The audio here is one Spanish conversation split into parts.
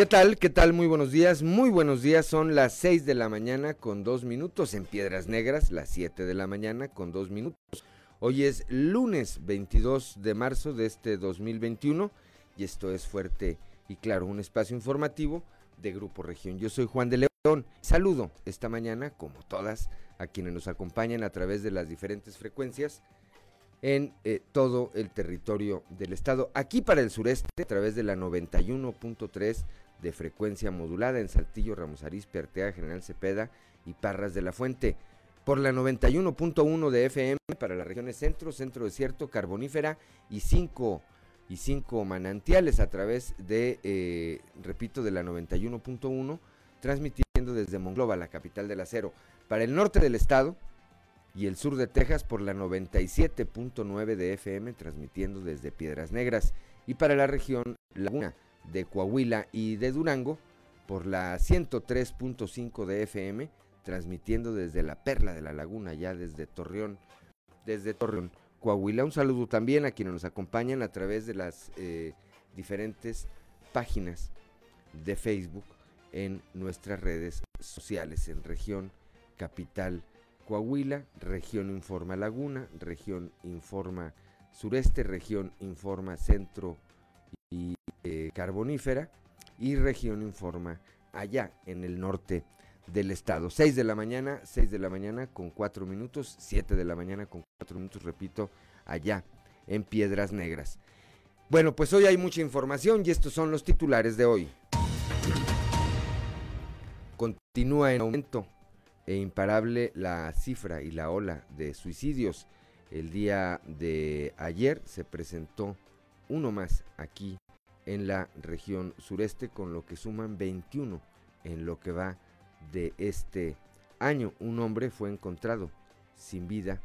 ¿Qué tal? ¿Qué tal? Muy buenos días. Muy buenos días. Son las 6 de la mañana con dos minutos. En Piedras Negras, las 7 de la mañana con dos minutos. Hoy es lunes 22 de marzo de este 2021 y esto es Fuerte y Claro, un espacio informativo de Grupo Región. Yo soy Juan de León. Saludo esta mañana, como todas, a quienes nos acompañan a través de las diferentes frecuencias en eh, todo el territorio del estado. Aquí para el sureste, a través de la 91.3 de frecuencia modulada en Saltillo, Ramos Arizpe, General Cepeda y Parras de la Fuente. Por la 91.1 de FM para las regiones centro, centro desierto, carbonífera y 5 y cinco manantiales a través de, eh, repito, de la 91.1, transmitiendo desde Monglova, la capital del acero. Para el norte del estado y el sur de Texas por la 97.9 de FM, transmitiendo desde Piedras Negras. Y para la región Laguna de Coahuila y de Durango por la 103.5 de FM, transmitiendo desde la Perla de la Laguna, ya desde Torreón, desde Torreón, Coahuila. Un saludo también a quienes nos acompañan a través de las eh, diferentes páginas de Facebook en nuestras redes sociales, en región capital Coahuila, región Informa Laguna, región Informa Sureste, región Informa Centro y eh, carbonífera y región informa allá en el norte del estado. 6 de la mañana, 6 de la mañana con 4 minutos, 7 de la mañana con 4 minutos, repito, allá en Piedras Negras. Bueno, pues hoy hay mucha información y estos son los titulares de hoy. Continúa en aumento e imparable la cifra y la ola de suicidios. El día de ayer se presentó uno más aquí en la región sureste, con lo que suman 21 en lo que va de este año. Un hombre fue encontrado sin vida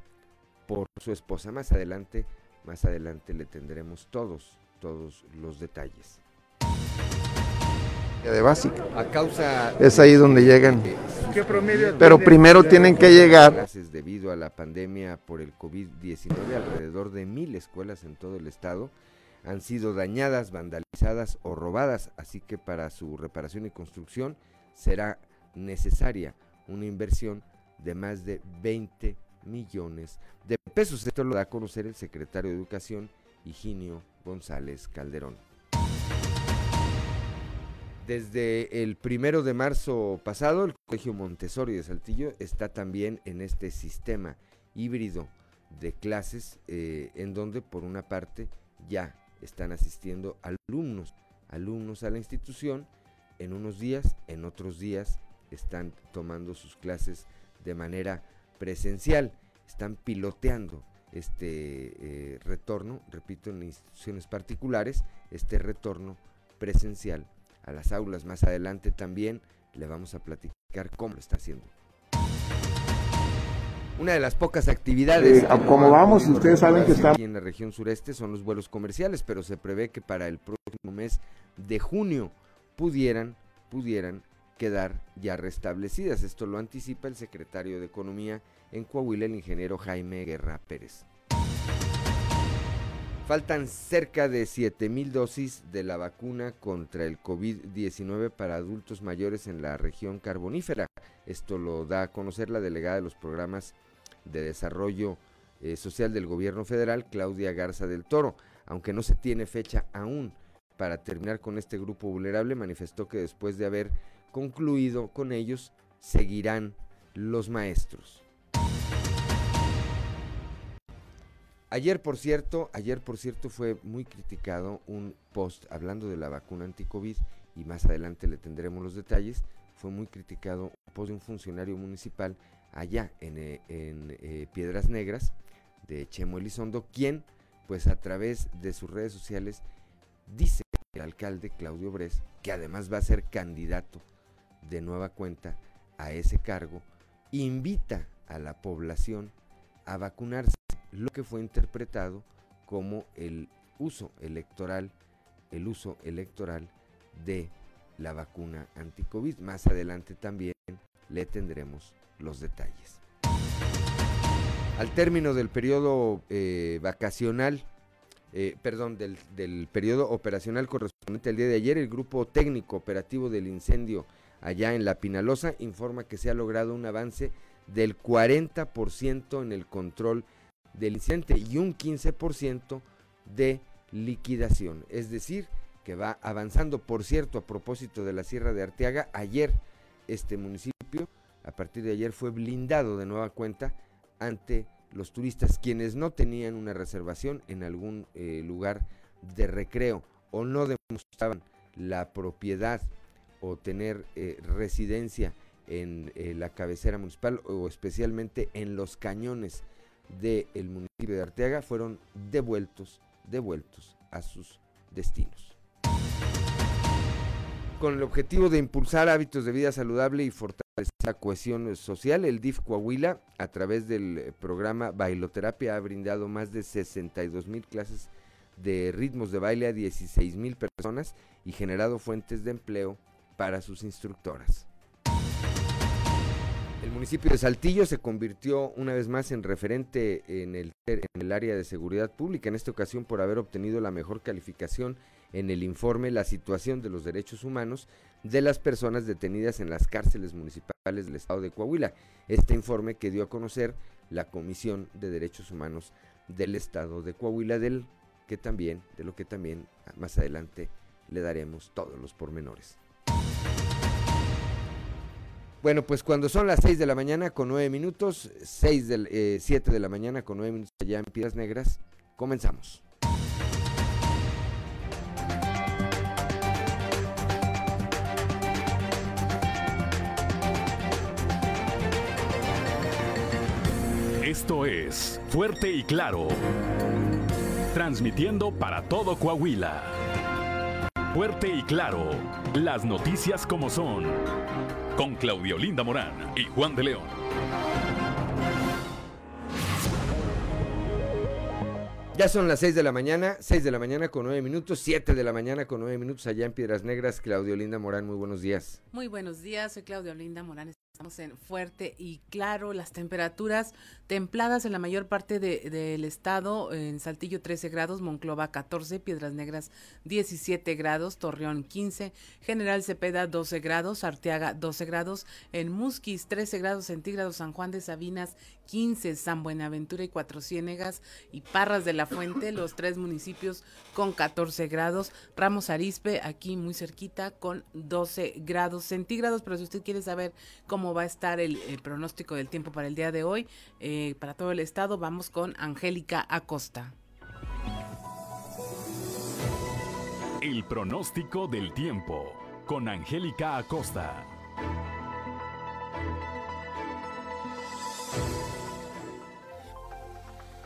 por su esposa. Más adelante, más adelante le tendremos todos, todos los detalles. De básica. A causa es ahí donde llegan. ¿Qué promedio Pero primero tienen que llegar. Debido a la pandemia por el COVID-19, alrededor de mil escuelas en todo el estado han sido dañadas, vandalizadas o robadas, así que para su reparación y construcción será necesaria una inversión de más de 20 millones de pesos. Esto lo da a conocer el secretario de Educación, Higinio González Calderón. Desde el primero de marzo pasado, el Colegio Montessori de Saltillo está también en este sistema híbrido de clases, eh, en donde por una parte ya están asistiendo alumnos, alumnos a la institución, en unos días, en otros días están tomando sus clases de manera presencial, están piloteando este eh, retorno, repito, en instituciones particulares, este retorno presencial a las aulas. Más adelante también le vamos a platicar cómo lo está haciendo. Una de las pocas actividades. Eh, como vamos, ustedes saben que está. en la región sureste son los vuelos comerciales, pero se prevé que para el próximo mes de junio pudieran, pudieran quedar ya restablecidas. Esto lo anticipa el secretario de Economía en Coahuila, el ingeniero Jaime Guerra Pérez. Faltan cerca de 7 mil dosis de la vacuna contra el COVID-19 para adultos mayores en la región carbonífera. Esto lo da a conocer la delegada de los programas de Desarrollo eh, Social del Gobierno Federal, Claudia Garza del Toro. Aunque no se tiene fecha aún para terminar con este grupo vulnerable, manifestó que después de haber concluido con ellos, seguirán los maestros. Ayer, por cierto, ayer, por cierto, fue muy criticado un post hablando de la vacuna anti-COVID y más adelante le tendremos los detalles. Fue muy criticado un post de un funcionario municipal allá en, eh, eh, Piedras Negras de Chemo Elizondo, quien pues a través de sus redes sociales dice el alcalde Claudio Bres, que además va a ser candidato de nueva cuenta a ese cargo, invita a la población a vacunarse, lo que fue interpretado como el uso electoral, el uso electoral de la vacuna anti-COVID. Más adelante también le tendremos los detalles. Al término del periodo eh, vacacional, eh, perdón, del, del periodo operacional correspondiente al día de ayer, el grupo técnico operativo del incendio allá en La Pinalosa informa que se ha logrado un avance del 40% en el control del incidente y un 15% de liquidación. Es decir, que va avanzando. Por cierto, a propósito de la Sierra de Arteaga, ayer este municipio, a partir de ayer, fue blindado de nueva cuenta ante los turistas quienes no tenían una reservación en algún eh, lugar de recreo o no demostraban la propiedad o tener eh, residencia en eh, la cabecera municipal o especialmente en los cañones del municipio de Arteaga fueron devueltos, devueltos a sus destinos. Con el objetivo de impulsar hábitos de vida saludable y fortalecer la cohesión social, el DIF Coahuila, a través del eh, programa Bailoterapia, ha brindado más de 62 mil clases de ritmos de baile a 16 mil personas y generado fuentes de empleo para sus instructoras. El municipio de Saltillo se convirtió una vez más en referente en el, en el área de seguridad pública, en esta ocasión por haber obtenido la mejor calificación en el informe La situación de los derechos humanos de las personas detenidas en las cárceles municipales del estado de Coahuila. Este informe que dio a conocer la Comisión de Derechos Humanos del estado de Coahuila, del que también, de lo que también más adelante le daremos todos los pormenores. Bueno, pues cuando son las 6 de la mañana con 9 minutos, 6 del, eh, 7 de la mañana con 9 minutos allá en Piedras Negras, comenzamos. Esto es Fuerte y Claro. Transmitiendo para todo Coahuila. Fuerte y Claro. Las noticias como son. Con Claudio Linda Morán y Juan de León. Ya son las 6 de la mañana, 6 de la mañana con 9 minutos, 7 de la mañana con 9 minutos allá en Piedras Negras. Claudio Linda Morán, muy buenos días. Muy buenos días, soy Claudio Linda Morán. Estamos en fuerte y claro, las temperaturas templadas en la mayor parte del de, estado, en Saltillo 13 grados, Monclova 14, Piedras Negras 17 grados, Torreón 15, General Cepeda 12 grados, Arteaga 12 grados, en Musquis 13 grados centígrados, San Juan de Sabinas 15, San Buenaventura y Cuatro Ciénegas y Parras de la Fuente, los tres municipios con 14 grados, Ramos Arispe aquí muy cerquita con 12 grados centígrados, pero si usted quiere saber cómo va a estar el, pronóstico del tiempo para el día de hoy. Eh, para todo el estado vamos con Angélica Acosta. El pronóstico del tiempo con Angélica Acosta.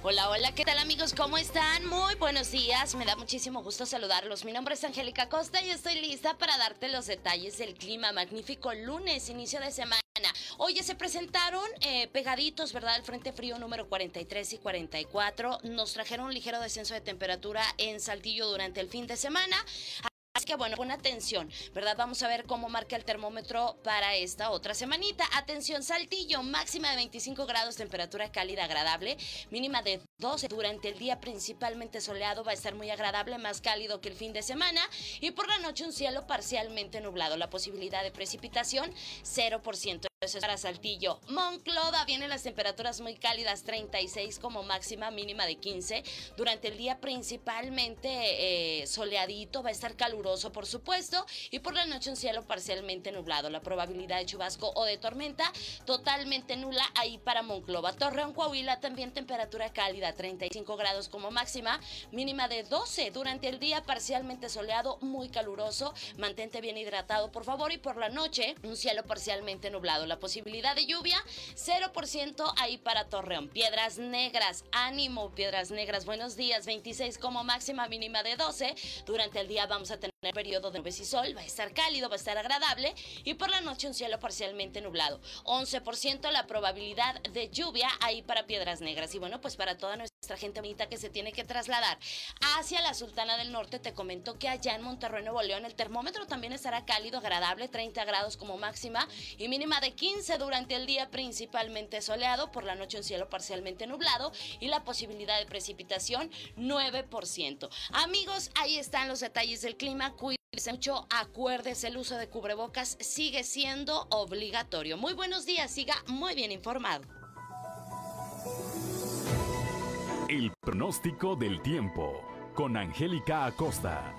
Hola, hola, ¿qué tal amigos? ¿Cómo están? Muy buenos días, me da muchísimo gusto saludarlos. Mi nombre es Angélica Costa y estoy lista para darte los detalles del clima. Magnífico lunes, inicio de semana. Oye, se presentaron eh, pegaditos, ¿verdad? El Frente Frío número 43 y 44. Nos trajeron un ligero descenso de temperatura en Saltillo durante el fin de semana. Así que bueno, pon atención, ¿verdad? Vamos a ver cómo marca el termómetro para esta otra semanita. Atención, Saltillo, máxima de 25 grados, temperatura cálida agradable, mínima de 12 durante el día principalmente soleado, va a estar muy agradable, más cálido que el fin de semana y por la noche un cielo parcialmente nublado. La posibilidad de precipitación 0%. Para Saltillo. Monclova vienen las temperaturas muy cálidas, 36 como máxima, mínima de 15. Durante el día principalmente eh, soleadito, va a estar caluroso por supuesto. Y por la noche un cielo parcialmente nublado. La probabilidad de chubasco o de tormenta totalmente nula ahí para Monclova. Torreón, Coahuila también temperatura cálida, 35 grados como máxima, mínima de 12. Durante el día parcialmente soleado, muy caluroso. Mantente bien hidratado por favor. Y por la noche un cielo parcialmente nublado la posibilidad de lluvia, 0% ahí para Torreón. Piedras Negras, ánimo, Piedras Negras, buenos días, 26 como máxima mínima de 12. Durante el día vamos a tener periodo de nubes y sol, va a estar cálido, va a estar agradable y por la noche un cielo parcialmente nublado. 11% la probabilidad de lluvia ahí para Piedras Negras. Y bueno, pues para toda nuestra gente bonita que se tiene que trasladar hacia la Sultana del Norte, te comento que allá en Monterrey, Nuevo León, el termómetro también estará cálido, agradable, 30 grados como máxima y mínima de 15 durante el día, principalmente soleado, por la noche un cielo parcialmente nublado y la posibilidad de precipitación 9%. Amigos, ahí están los detalles del clima. Cuídense mucho, acuérdese, el uso de cubrebocas sigue siendo obligatorio. Muy buenos días, siga muy bien informado. El pronóstico del tiempo con Angélica Acosta.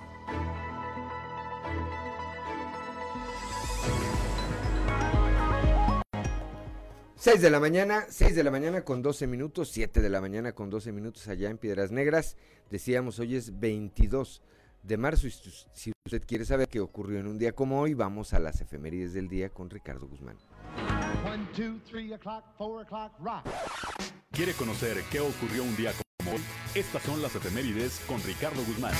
6 de la mañana, 6 de la mañana con 12 minutos, 7 de la mañana con 12 minutos allá en Piedras Negras. Decíamos, hoy es 22 de marzo y si usted quiere saber qué ocurrió en un día como hoy, vamos a las efemérides del día con Ricardo Guzmán. ¿Quiere conocer qué ocurrió un día como hoy? Estas son las efemérides con Ricardo Guzmán.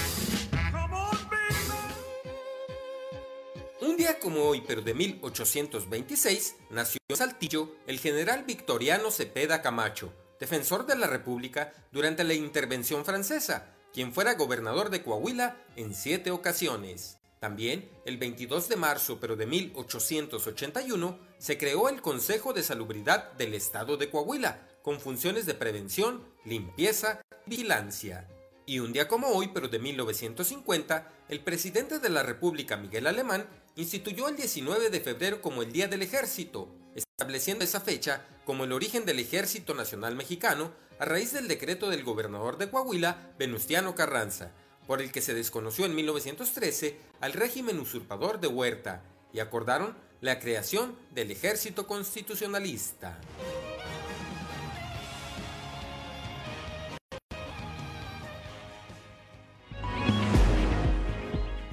Un día como hoy, pero de 1826, nació en Saltillo el general Victoriano Cepeda Camacho, defensor de la República durante la intervención francesa, quien fuera gobernador de Coahuila en siete ocasiones. También, el 22 de marzo, pero de 1881, se creó el Consejo de Salubridad del Estado de Coahuila, con funciones de prevención, limpieza vigilancia. Y un día como hoy, pero de 1950, el presidente de la República, Miguel Alemán, instituyó el 19 de febrero como el Día del Ejército, estableciendo esa fecha como el origen del Ejército Nacional Mexicano a raíz del decreto del gobernador de Coahuila, Venustiano Carranza, por el que se desconoció en 1913 al régimen usurpador de Huerta y acordaron la creación del Ejército Constitucionalista.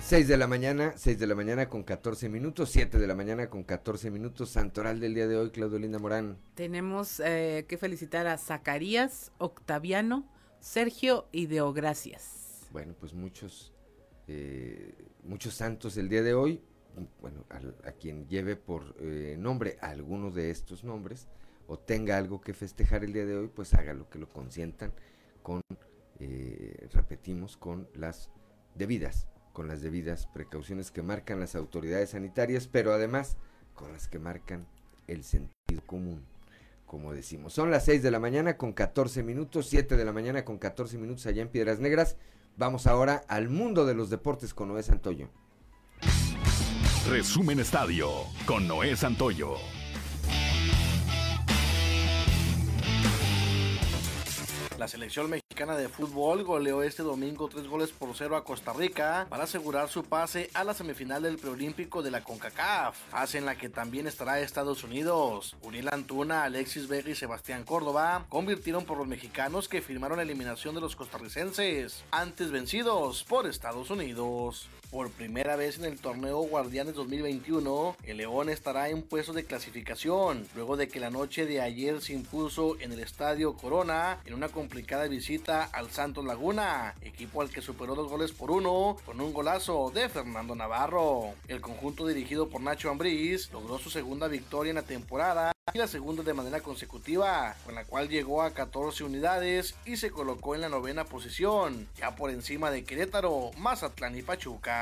6 de la mañana, 6 de la mañana con 14 minutos, 7 de la mañana con 14 minutos, santoral del día de hoy, Claudio Linda Morán. Tenemos eh, que felicitar a Zacarías, Octaviano, Sergio y Deogracias. Bueno, pues muchos, eh, muchos santos el día de hoy, bueno, a, quien lleve por eh, nombre alguno de estos nombres o tenga algo que festejar el día de hoy, pues hágalo, que lo consientan con, repetimos, con las debidas con las debidas precauciones que marcan las autoridades sanitarias, pero además con las que marcan el sentido común, como decimos. Son las 6 de la mañana con 14 minutos, 7 de la mañana con 14 minutos allá en Piedras Negras. Vamos ahora al mundo de los deportes con Noé Santoyo. Resumen Estadio con Noé Santoyo. La selección mexicana de fútbol goleó este domingo tres goles por cero a Costa Rica para asegurar su pase a la semifinal del preolímpico de la CONCACAF, fase en la que también estará Estados Unidos. Uriel Antuna, Alexis Vega y Sebastián Córdoba convirtieron por los mexicanos que firmaron la eliminación de los costarricenses, antes vencidos por Estados Unidos. Por primera vez en el torneo Guardianes 2021, el León estará en puestos de clasificación, luego de que la noche de ayer se impuso en el Estadio Corona en una complicada visita al Santos Laguna, equipo al que superó dos goles por uno con un golazo de Fernando Navarro. El conjunto dirigido por Nacho Ambriz logró su segunda victoria en la temporada y la segunda de manera consecutiva, con la cual llegó a 14 unidades y se colocó en la novena posición, ya por encima de Querétaro, Mazatlán y Pachuca.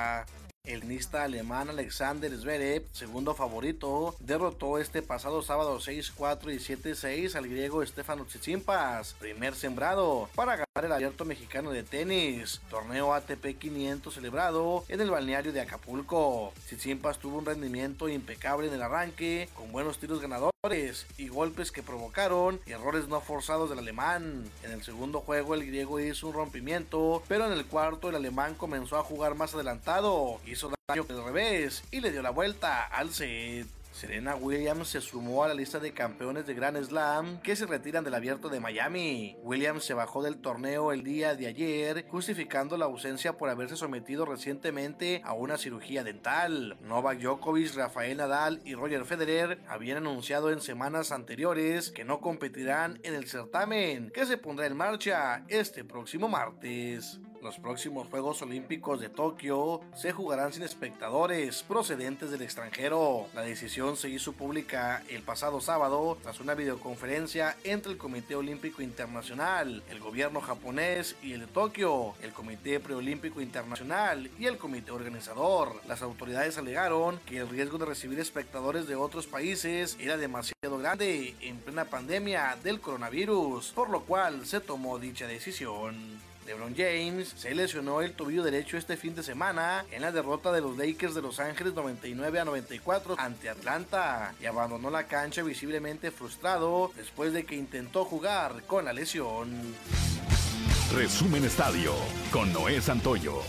El tenista alemán Alexander Zverev, segundo favorito, derrotó este pasado sábado 6-4 y 7-6 al griego Stefano Tsitsipas, primer sembrado, para ganar el abierto mexicano de tenis, torneo ATP 500 celebrado en el balneario de Acapulco. Tsitsipas tuvo un rendimiento impecable en el arranque, con buenos tiros ganadores y golpes que provocaron errores no forzados del alemán. En el segundo juego el griego hizo un rompimiento, pero en el cuarto el alemán comenzó a jugar más adelantado hizo daño del revés y le dio la vuelta al set. Serena Williams se sumó a la lista de campeones de Grand Slam que se retiran del abierto de Miami. Williams se bajó del torneo el día de ayer, justificando la ausencia por haberse sometido recientemente a una cirugía dental. Novak Djokovic, Rafael Nadal y Roger Federer habían anunciado en semanas anteriores que no competirán en el certamen, que se pondrá en marcha este próximo martes. Los próximos Juegos Olímpicos de Tokio se jugarán sin espectadores procedentes del extranjero. La decisión se hizo pública el pasado sábado tras una videoconferencia entre el Comité Olímpico Internacional, el gobierno japonés y el de Tokio, el Comité Preolímpico Internacional y el comité organizador. Las autoridades alegaron que el riesgo de recibir espectadores de otros países era demasiado grande en plena pandemia del coronavirus, por lo cual se tomó dicha decisión. LeBron James se lesionó el tobillo derecho este fin de semana en la derrota de los Lakers de Los Ángeles 99 a 94 ante Atlanta y abandonó la cancha visiblemente frustrado después de que intentó jugar con la lesión. Resumen Estadio con Noé Santoyo.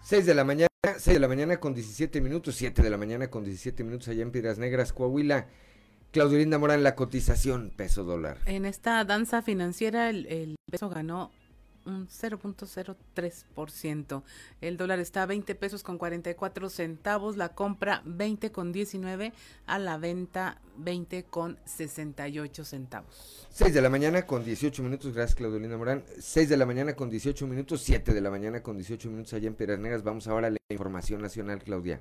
Seis de la mañana, 6 de la mañana con 17 minutos, 7 de la mañana con 17 minutos allá en Piedras Negras, Coahuila. Claudio Linda Morán, la cotización peso dólar. En esta danza financiera el, el peso ganó un 0.03%. El dólar está a 20 pesos con 44 centavos, la compra 20 con 19, a la venta 20 con 68 centavos. 6 de la mañana con 18 minutos, gracias Claudio Linda Morán. 6 de la mañana con 18 minutos, 7 de la mañana con 18 minutos allá en Piedras Negras. Vamos ahora a la información nacional, Claudia.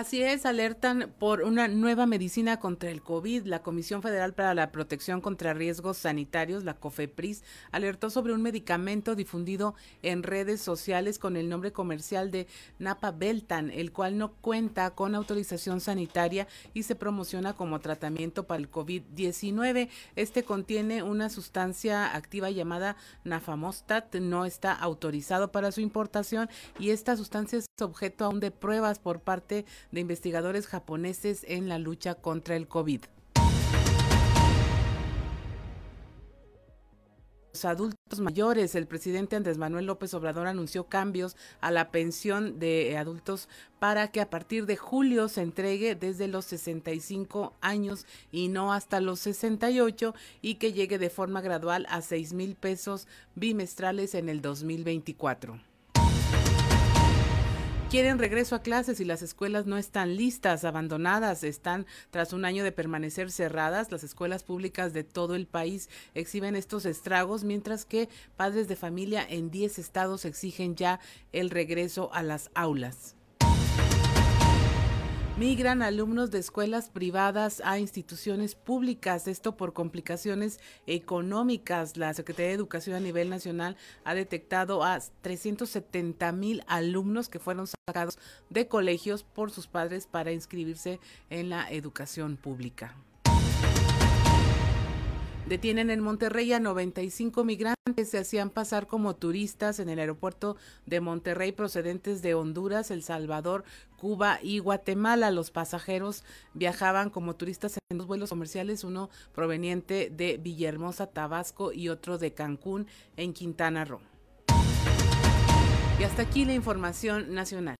Así es, alertan por una nueva medicina contra el COVID. La Comisión Federal para la Protección contra Riesgos Sanitarios, la COFEPRIS, alertó sobre un medicamento difundido en redes sociales con el nombre comercial de Napa Beltan, el cual no cuenta con autorización sanitaria y se promociona como tratamiento para el COVID-19. Este contiene una sustancia activa llamada Nafamostat, no está autorizado para su importación y esta sustancia es objeto aún de pruebas por parte de investigadores japoneses en la lucha contra el COVID. Los adultos mayores, el presidente Andrés Manuel López Obrador anunció cambios a la pensión de adultos para que a partir de julio se entregue desde los 65 años y no hasta los 68 y que llegue de forma gradual a 6 mil pesos bimestrales en el 2024 quieren regreso a clases y las escuelas no están listas, abandonadas, están tras un año de permanecer cerradas. Las escuelas públicas de todo el país exhiben estos estragos, mientras que padres de familia en 10 estados exigen ya el regreso a las aulas. Migran alumnos de escuelas privadas a instituciones públicas, esto por complicaciones económicas. La Secretaría de Educación a nivel nacional ha detectado a 370 mil alumnos que fueron sacados de colegios por sus padres para inscribirse en la educación pública. Detienen en Monterrey a 95 migrantes, se hacían pasar como turistas en el aeropuerto de Monterrey procedentes de Honduras, El Salvador, Cuba y Guatemala. Los pasajeros viajaban como turistas en dos vuelos comerciales, uno proveniente de Villahermosa, Tabasco y otro de Cancún en Quintana Roo. Y hasta aquí la información nacional.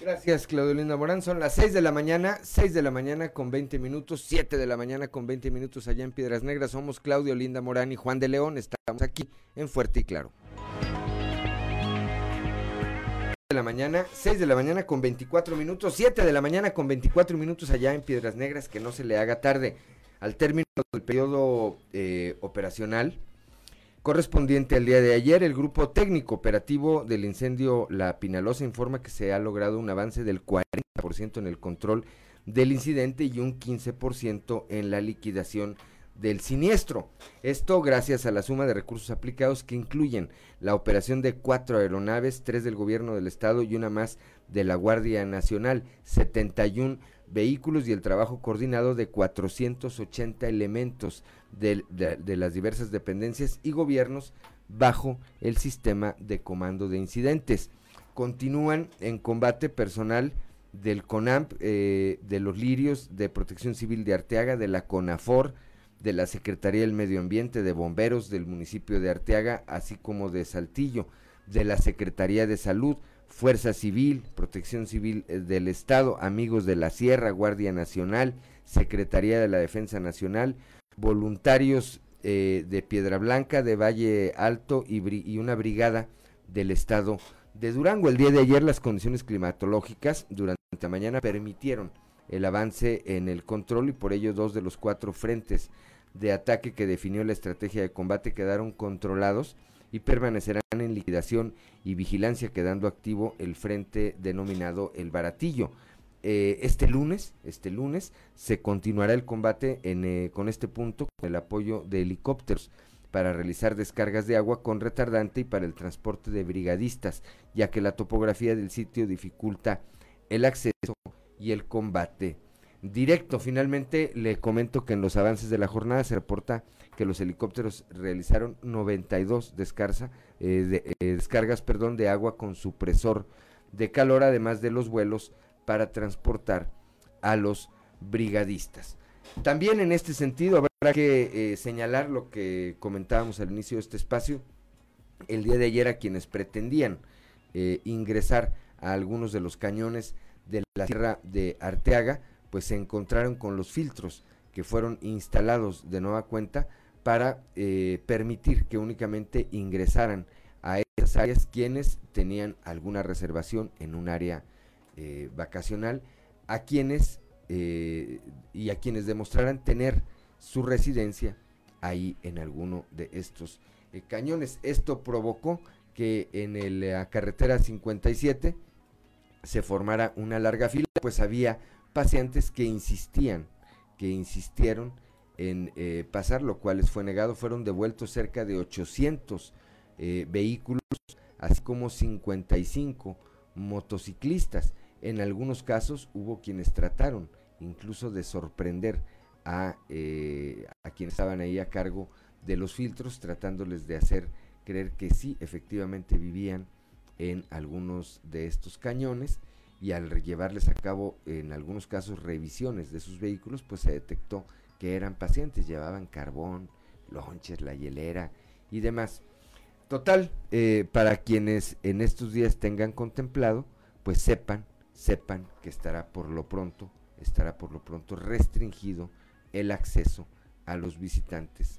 Gracias, Claudio Linda Morán. Son las 6 de la mañana, 6 de la mañana con 20 minutos, 7 de la mañana con 20 minutos allá en Piedras Negras. Somos Claudio Linda Morán y Juan de León. Estamos aquí en Fuerte y Claro. de la mañana, 6 de la mañana con 24 minutos, 7 de la mañana con 24 minutos allá en Piedras Negras, que no se le haga tarde. Al término del periodo eh, operacional, correspondiente al día de ayer, el grupo técnico operativo del incendio La Pinalosa informa que se ha logrado un avance del 40% en el control del incidente y un 15% en la liquidación del siniestro. Esto gracias a la suma de recursos aplicados que incluyen la operación de cuatro aeronaves, tres del gobierno del estado y una más de la Guardia Nacional, 71 vehículos y el trabajo coordinado de 480 elementos de, las diversas dependencias y gobiernos bajo el sistema de comando de incidentes. Continúan en combate personal del CONAMP, eh, de los Lirios, de Protección Civil de Arteaga, de la CONAFOR, de la Secretaría del Medio Ambiente, de Bomberos del municipio de Arteaga, así como de Saltillo, de la Secretaría de Salud, Fuerza Civil, Protección Civil eh, del Estado, Amigos de la Sierra, Guardia Nacional, Secretaría de la Defensa Nacional, voluntarios eh, de Piedra Blanca, de Valle Alto y, una brigada del Estado de Durango. El día de ayer las condiciones climatológicas durante la mañana permitieron el avance en el control y por ello dos de los cuatro frentes de ataque que definió la estrategia de combate quedaron controlados y permanecerán en liquidación y vigilancia quedando activo el frente denominado El Baratillo. Eh, este lunes, este lunes se continuará el combate en, eh, con este punto con el apoyo de helicópteros para realizar descargas de agua con retardante y para el transporte de brigadistas, ya que la topografía del sitio dificulta el acceso y el combate directo. Finalmente, le comento que en los avances de la jornada se reporta que los helicópteros realizaron 92 descarga, eh, eh, descargas perdón, de agua con supresor de calor, además de los vuelos para transportar a los brigadistas. También en este sentido habrá que eh, señalar lo que comentábamos al inicio de este espacio, el día de ayer a quienes pretendían ingresar a algunos de los cañones de la Sierra de Arteaga, pues se encontraron con los filtros que fueron instalados de nueva cuenta para eh, permitir que únicamente ingresaran a esas áreas quienes tenían alguna reservación en un área eh, vacacional, a quienes eh, y a quienes demostraran tener su residencia ahí en alguno de estos cañones. Esto provocó que en la carretera 57 se formara una larga fila, pues había pacientes que insistían, que insistieron en eh, pasar, lo cual les fue negado. Fueron devueltos cerca de 800 eh, vehículos, así como 55 motociclistas. En algunos casos hubo quienes trataron incluso de sorprender a, eh, a quienes estaban ahí a cargo de los filtros, tratándoles de hacer creer que sí, efectivamente vivían en algunos de estos cañones y al llevarles a cabo en algunos casos revisiones de sus vehículos, pues se detectó que eran pacientes, llevaban carbón, lonches, la hielera y demás. Total, eh, para quienes en estos días tengan contemplado, pues sepan, sepan que estará por lo pronto, estará por lo pronto restringido el acceso a los visitantes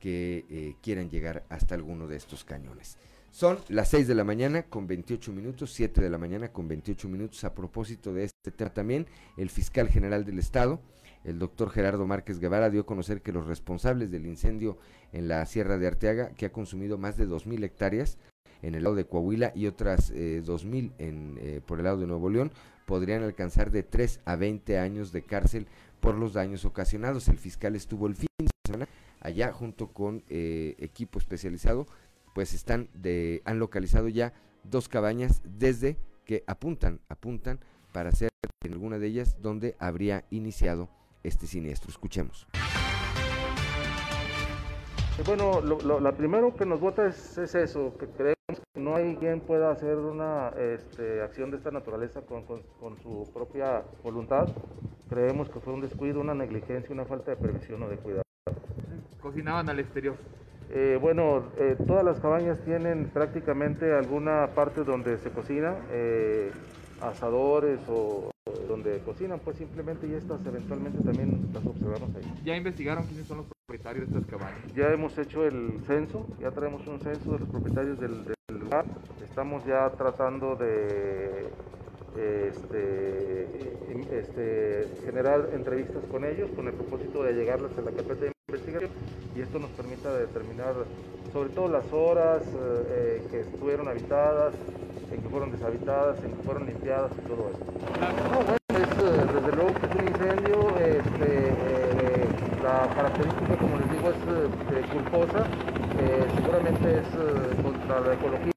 que eh, quieran llegar hasta alguno de estos cañones. Son las 6 de la mañana con 28 minutos, 7 de la mañana con 28 minutos. A propósito de este tema también, el fiscal general del Estado, el doctor Gerardo Márquez Guevara, dio a conocer que los responsables del incendio en la Sierra de Arteaga, que ha consumido más de 2.000 hectáreas en el lado de Coahuila y otras eh, 2.000 en, eh, por el lado de Nuevo León, podrían alcanzar de 3 a 20 años de cárcel por los daños ocasionados. El fiscal estuvo el fin de semana allá junto con eh, equipo especializado pues están de, han localizado ya dos cabañas desde que apuntan, apuntan para ser en alguna de ellas donde habría iniciado este siniestro. Escuchemos. Bueno, lo, primero que nos vota es, eso, que creemos que no hay quien pueda hacer una este, acción de esta naturaleza con, con, su propia voluntad. Creemos que fue un descuido, una negligencia, una falta de previsión o de cuidado. Cocinaban al exterior. Eh, bueno, eh, todas las cabañas tienen prácticamente alguna parte donde se cocina, eh, asadores o donde cocinan, pues simplemente y estas eventualmente también las observamos ahí. ¿Ya investigaron quiénes son los propietarios de estas cabañas? Ya hemos hecho el censo, ya traemos un censo de los propietarios del, lugar, estamos ya tratando de este, este, generar entrevistas con ellos con el propósito de llegarles a la carpeta de investigación y esto nos permita determinar sobre todo las horas eh, eh, que estuvieron habitadas, en que fueron deshabitadas, en que fueron limpiadas y todo eso. Eh, desde luego que es un incendio, este, la característica como les digo es culposa, seguramente es contra la ecología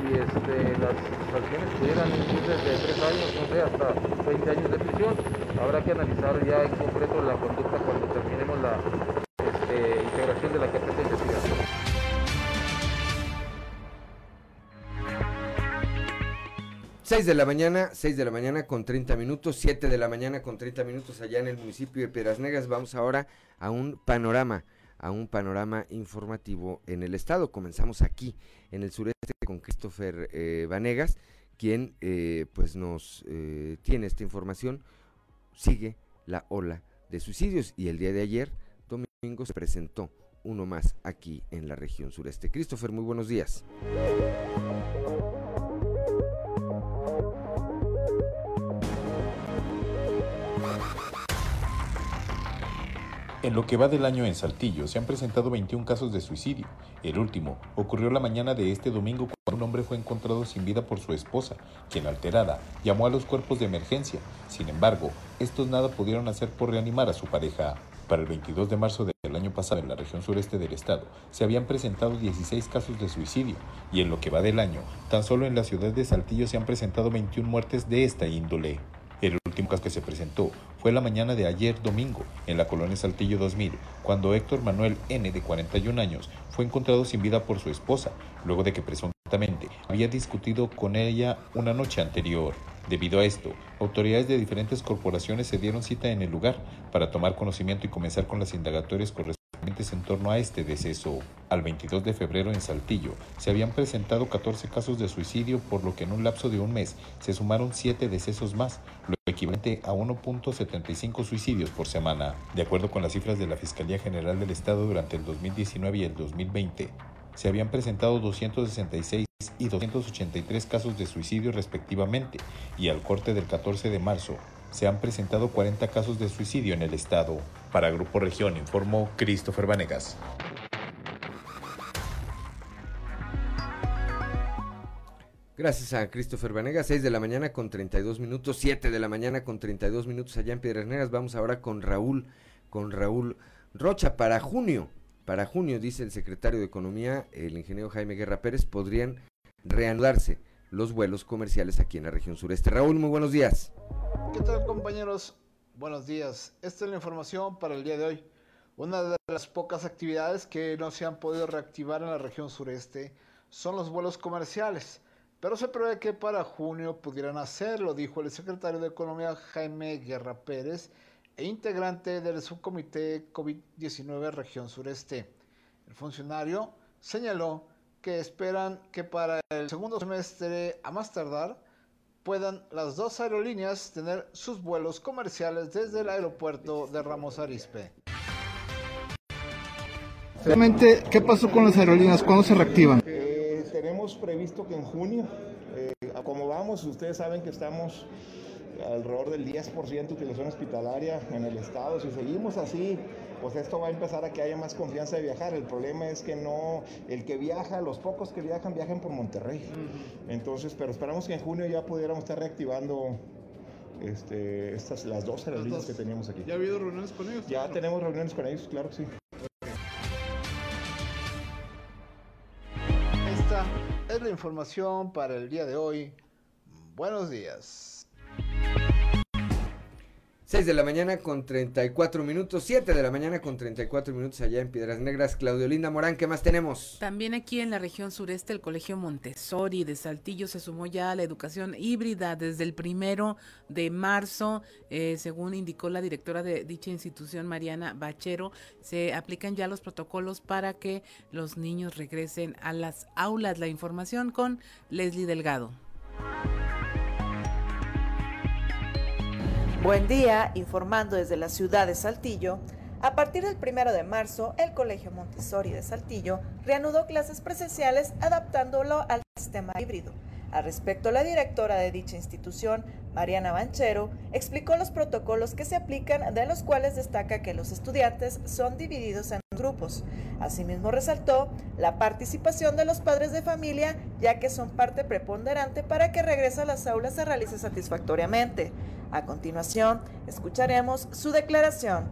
y este, las sanciones pudieran ir desde tres años, no sé, hasta 20 años de prisión. Habrá que analizar ya en 6 de la mañana, 6 de la mañana con 30 minutos, 7 de la mañana con 30 minutos allá en el municipio de Piedras Negras. Vamos ahora a un panorama, a un panorama informativo en el estado. Comenzamos aquí, en el sureste, con Christopher eh, Vanegas, quien eh, pues nos eh, tiene esta información. Sigue la ola de suicidios y el día de ayer, domingo, se presentó uno más aquí en la región sureste. Christopher, muy buenos días. En lo que va del año en Saltillo se han presentado 21 casos de suicidio. El último ocurrió la mañana de este domingo cuando un hombre fue encontrado sin vida por su esposa, quien alterada llamó a los cuerpos de emergencia. Sin embargo, estos nada pudieron hacer por reanimar a su pareja. Para el 22 de marzo del año pasado en la región sureste del estado se habían presentado 16 casos de suicidio y en lo que va del año, tan solo en la ciudad de Saltillo se han presentado 21 muertes de esta índole. El último caso que se presentó fue la mañana de ayer domingo en la colonia Saltillo 2000, cuando Héctor Manuel N. de 41 años fue encontrado sin vida por su esposa, luego de que presuntamente había discutido con ella una noche anterior. Debido a esto, autoridades de diferentes corporaciones se dieron cita en el lugar para tomar conocimiento y comenzar con las indagatorias correspondientes en torno a este deceso. Al 22 de febrero en Saltillo se habían presentado 14 casos de suicidio, por lo que en un lapso de un mes se sumaron 7 decesos más, lo equivalente a 1.75 suicidios por semana. De acuerdo con las cifras de la Fiscalía General del Estado durante el 2019 y el 2020, se habían presentado 266 y 283 casos de suicidio respectivamente, y al corte del 14 de marzo se han presentado 40 casos de suicidio en el estado. Para Grupo Región informó Christopher Vanegas. Gracias a Christopher Vanegas, 6 de la mañana con 32 minutos, 7 de la mañana con 32 minutos allá en Piedras Negras. Vamos ahora con Raúl, con Raúl Rocha. Para junio, para junio, dice el secretario de Economía, el ingeniero Jaime Guerra Pérez, podrían reanudarse los vuelos comerciales aquí en la región sureste. Raúl, muy buenos días. ¿Qué tal compañeros? Buenos días. Esta es la información para el día de hoy. Una de las pocas actividades que no se han podido reactivar en la región sureste son los vuelos comerciales, pero se prevé que para junio pudieran hacerlo, dijo el secretario de Economía Jaime Guerra Pérez e integrante del subcomité COVID-19 región sureste. El funcionario señaló que esperan que para el segundo semestre, a más tardar, puedan las dos aerolíneas tener sus vuelos comerciales desde el aeropuerto de Ramos Arizpe. Realmente, ¿qué pasó con las aerolíneas? ¿Cuándo se reactivan? Eh, tenemos previsto que en junio, eh, como vamos, ustedes saben que estamos alrededor del 10% de utilización hospitalaria en el estado. Si seguimos así, pues esto va a empezar a que haya más confianza de viajar. El problema es que no, el que viaja, los pocos que viajan, viajan por Monterrey. Entonces, pero esperamos que en junio ya pudiéramos estar reactivando este, estas, las dos aerolíneas que teníamos aquí. ¿Ya ha habido reuniones con ellos? Ya tenemos reuniones con ellos, claro que sí. Esta es la información para el día de hoy. Buenos días. 6 de la mañana con 34 minutos, 7 de la mañana con 34 minutos allá en Piedras Negras. Claudio Linda Morán, ¿qué más tenemos? También aquí en la región sureste, el Colegio Montessori de Saltillo se sumó ya a la educación híbrida desde el primero de marzo, eh, según indicó la directora de dicha institución, Mariana Bachero. Se aplican ya los protocolos para que los niños regresen a las aulas. La información con Leslie Delgado. Buen día, informando desde la ciudad de Saltillo. A partir del primero de marzo, el Colegio Montessori de Saltillo reanudó clases presenciales adaptándolo al sistema híbrido. Al respecto, la directora de dicha institución, Mariana Banchero, explicó los protocolos que se aplican, de los cuales destaca que los estudiantes son divididos en grupos. Asimismo, resaltó la participación de los padres de familia, ya que son parte preponderante para que regrese a las aulas se realice satisfactoriamente. A continuación, escucharemos su declaración.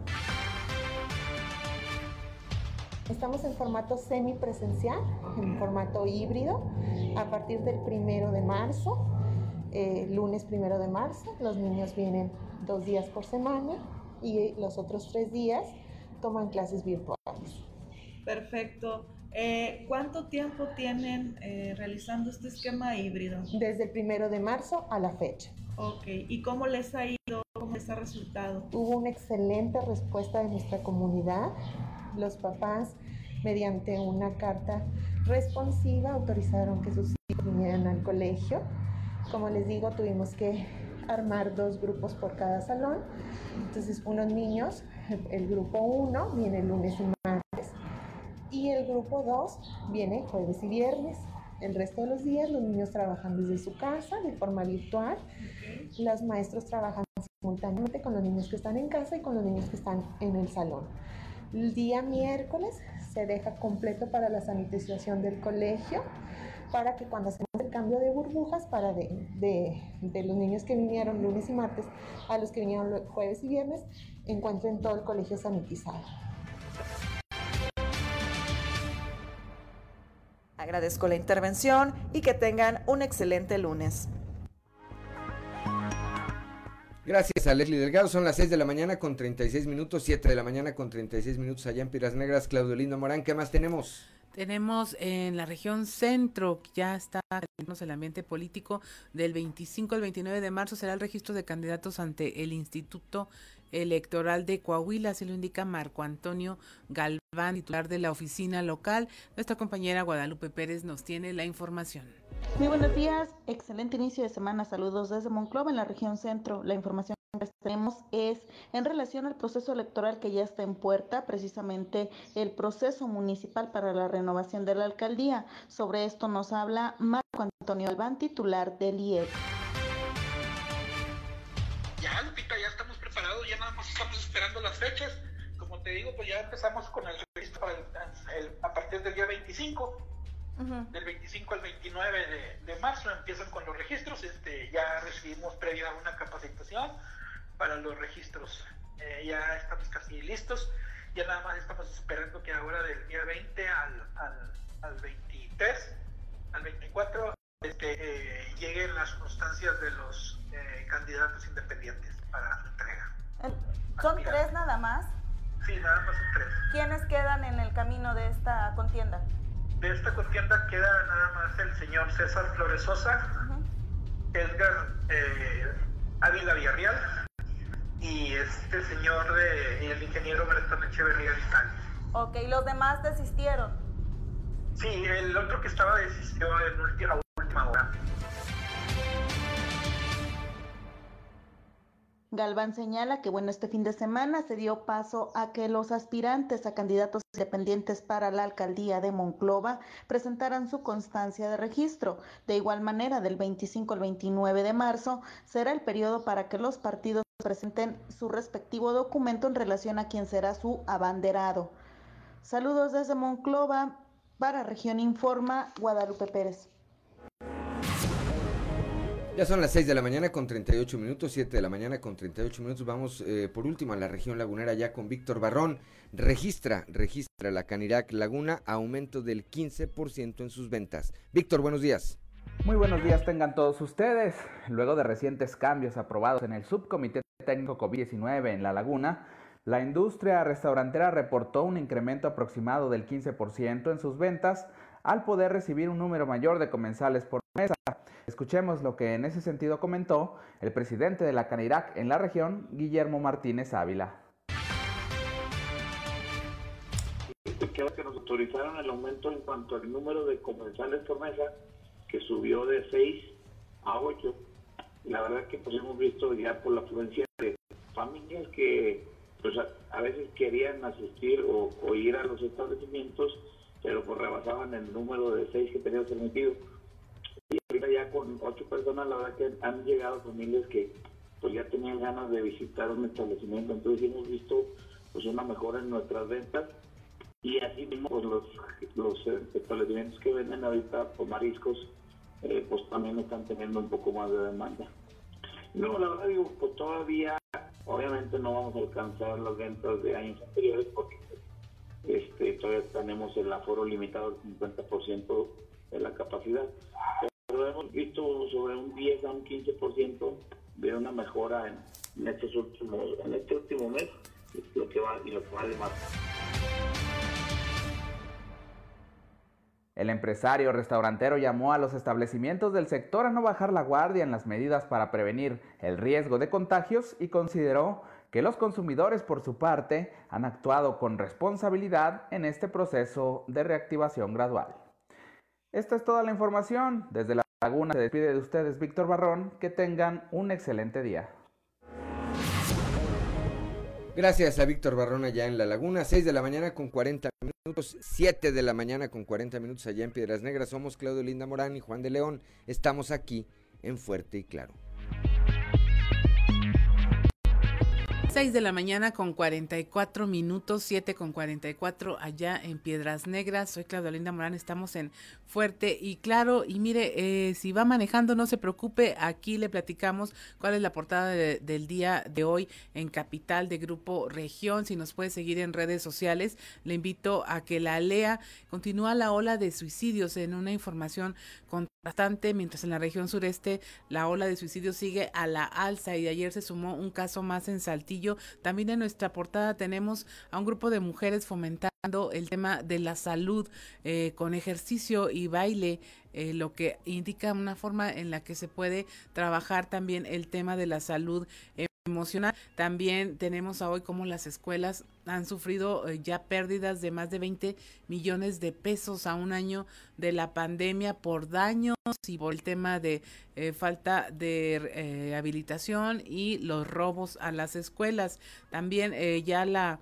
Estamos en formato semipresencial, en formato híbrido, a partir del primero de marzo, eh, lunes primero de marzo. Los niños vienen dos días por semana y los otros tres días toman clases virtuales. Perfecto. Eh, ¿Cuánto tiempo tienen eh, realizando este esquema híbrido? Desde el primero de marzo a la fecha. Ok, ¿y cómo les ha ido? ¿Cómo les ha resultado? Hubo una excelente respuesta de nuestra comunidad. Los papás, mediante una carta responsiva, autorizaron que sus hijos vinieran al colegio. Como les digo, tuvimos que armar dos grupos por cada salón. Entonces, unos niños, el grupo 1 viene lunes y martes y el grupo 2 viene jueves y viernes. El resto de los días los niños trabajan desde su casa de forma virtual. Los maestros trabajan simultáneamente con los niños que están en casa y con los niños que están en el salón. El día miércoles se deja completo para la sanitización del colegio, para que cuando hacemos el cambio de burbujas, para de, de, de los niños que vinieron lunes y martes a los que vinieron jueves y viernes, encuentren todo el colegio sanitizado. Agradezco la intervención y que tengan un excelente lunes. Gracias a Leslie Delgado. Son las 6 de la mañana con 36 minutos, 7 de la mañana con 36 minutos allá en Piras Negras. Claudio Lindo Morán, ¿qué más tenemos? Tenemos en la región centro, ya está el ambiente político, del 25 al 29 de marzo será el registro de candidatos ante el Instituto Electoral de Coahuila, así lo indica Marco Antonio Galván, titular de la oficina local. Nuestra compañera Guadalupe Pérez nos tiene la información. Muy buenos días, excelente inicio de semana. Saludos desde Monclova, en la región centro. La información que tenemos es en relación al proceso electoral que ya está en puerta, precisamente el proceso municipal para la renovación de la alcaldía. Sobre esto nos habla Marco Antonio Albán, titular del IEC. Ya, Lupita, ya estamos preparados, ya nada más estamos esperando las fechas. Te digo, pues ya empezamos con el registro a partir del día 25 del 25 al 29 de, marzo empiezan con los registros. Este, ya recibimos previa una capacitación para los registros. Eh, ya estamos casi listos. Ya nada más estamos esperando que ahora del día 20 al, al, 23, al 24, este, eh, lleguen las constancias de los eh, candidatos independientes para entrega. ¿Son tres nada más? Sí, nada más son tres. ¿Quiénes quedan en el camino de esta contienda? de esta contienda queda nada más el señor César Flores Sosa, Edgar eh, Ávila Villarreal y este señor de, el ingeniero Bretón Echeverría Vital. Ok, ¿los demás desistieron? Sí, el otro que estaba desistió en última, última hora. Galván señala que bueno, este fin de semana se dio paso a que los aspirantes a candidatos independientes para la alcaldía de Monclova presentaran su constancia de registro. De igual manera, del 25 al 29 de marzo será el periodo para que los partidos presenten su respectivo documento en relación a quién será su abanderado. Saludos desde Monclova para Región Informa, Guadalupe Pérez. Ya son las 6 de la mañana con 38 minutos, 7 de la mañana con 38 minutos. Vamos eh, por último a la región lagunera ya con Víctor Barrón. Registra, registra la Canirac Laguna aumento del 15% en sus ventas. Víctor, buenos días. Muy buenos días tengan todos ustedes. Luego de recientes cambios aprobados en el subcomité técnico COVID-19 en la laguna, la industria restaurantera reportó un incremento aproximado del 15% en sus ventas al poder recibir un número mayor de comensales por mesa. Escuchemos lo que en ese sentido comentó el presidente de la Canirac en la región, Guillermo Martínez Ávila. que nos autorizaron el aumento en cuanto al número de comensales por mesa, que subió de 6 a 8. La verdad que pues hemos visto ya por la afluencia de familias que pues a, veces querían asistir o, o, ir a los establecimientos, pero pues rebasaban el número de 6 que teníamos permitido ya con ocho personas, la verdad que han llegado familias que pues ya tenían ganas de visitar un establecimiento, entonces hemos visto pues una mejora en nuestras ventas. Y así mismo pues, los, los eh, establecimientos que venden ahorita pues, mariscos eh, pues también están teniendo un poco más de demanda. No, la verdad digo, pues todavía obviamente no vamos a alcanzar las ventas de años anteriores porque este, todavía tenemos el aforo limitado al 50% de la capacidad hemos visto sobre un 10 a un 15% de una mejora en, estos últimos, en este último mes, lo que va y lo que va de más. El empresario restaurantero llamó a los establecimientos del sector a no bajar la guardia en las medidas para prevenir el riesgo de contagios y consideró que los consumidores por su parte han actuado con responsabilidad en este proceso de reactivación gradual. Esta es toda la información. Desde la Laguna se despide de ustedes Víctor Barrón. Que tengan un excelente día. Gracias a Víctor Barrón allá en La Laguna, 6 de la mañana con 40 minutos, 7 de la mañana con 40 minutos allá en Piedras Negras. Somos Claudio Linda Morán y Juan de León. Estamos aquí en Fuerte y Claro. 6 de la mañana con 44 minutos, 7 con 44 allá en Piedras Negras. Soy Claudia Linda Morán, estamos en Fuerte y Claro. Y mire, eh, si va manejando, no se preocupe, aquí le platicamos cuál es la portada del día de hoy en Capital de Grupo Región. Si nos puede seguir en redes sociales, le invito a que la lea. Continúa la ola de suicidios en una información contrastante, mientras en la región sureste la ola de suicidios sigue a la alza y ayer se sumó un caso más en Saltillo también en nuestra portada tenemos a un grupo de mujeres fomentando el tema de la salud eh, con ejercicio y baile. Eh, lo que indica una forma en la que se puede trabajar también el tema de la salud emocional. También tenemos a hoy cómo las escuelas han sufrido eh, ya pérdidas de más de 20 millones de pesos a un año de la pandemia por daños y por el tema de eh, falta de eh, habilitación y los robos a las escuelas. También ya la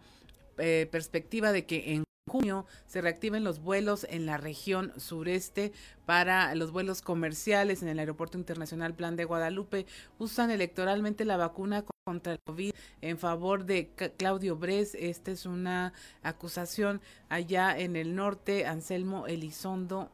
perspectiva de que en junio se reactiven los vuelos en la región sureste para los vuelos comerciales en el Aeropuerto Internacional Plan de Guadalupe. Usan electoralmente la vacuna contra el COVID en favor de Claudio Bres. Esta es una acusación allá en el norte. Anselmo Elizondo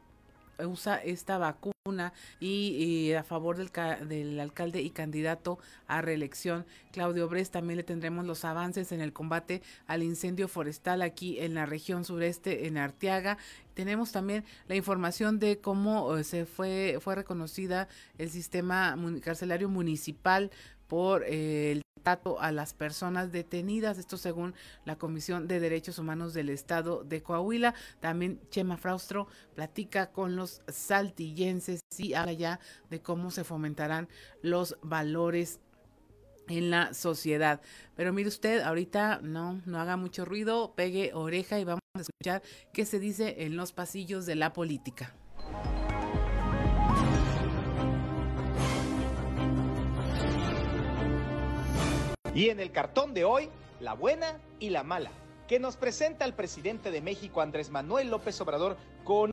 usa esta vacuna y, a favor del, del, alcalde y candidato a reelección Claudio Bres. También le tendremos los avances en el combate al incendio forestal aquí en la región sureste en Arteaga. Tenemos también la información de cómo eh, se fue fue reconocida el sistema carcelario municipal por el trato a las personas detenidas, esto según la Comisión de Derechos Humanos del Estado de Coahuila. También Chema Fraustro platica con los saltillenses y habla ya de cómo se fomentarán los valores en la sociedad. Pero mire usted, ahorita no, no haga mucho ruido, pegue oreja y vamos a escuchar qué se dice en los pasillos de la política. Y en el cartón de hoy, la buena y la mala, que nos presenta el presidente de México Andrés Manuel López Obrador con...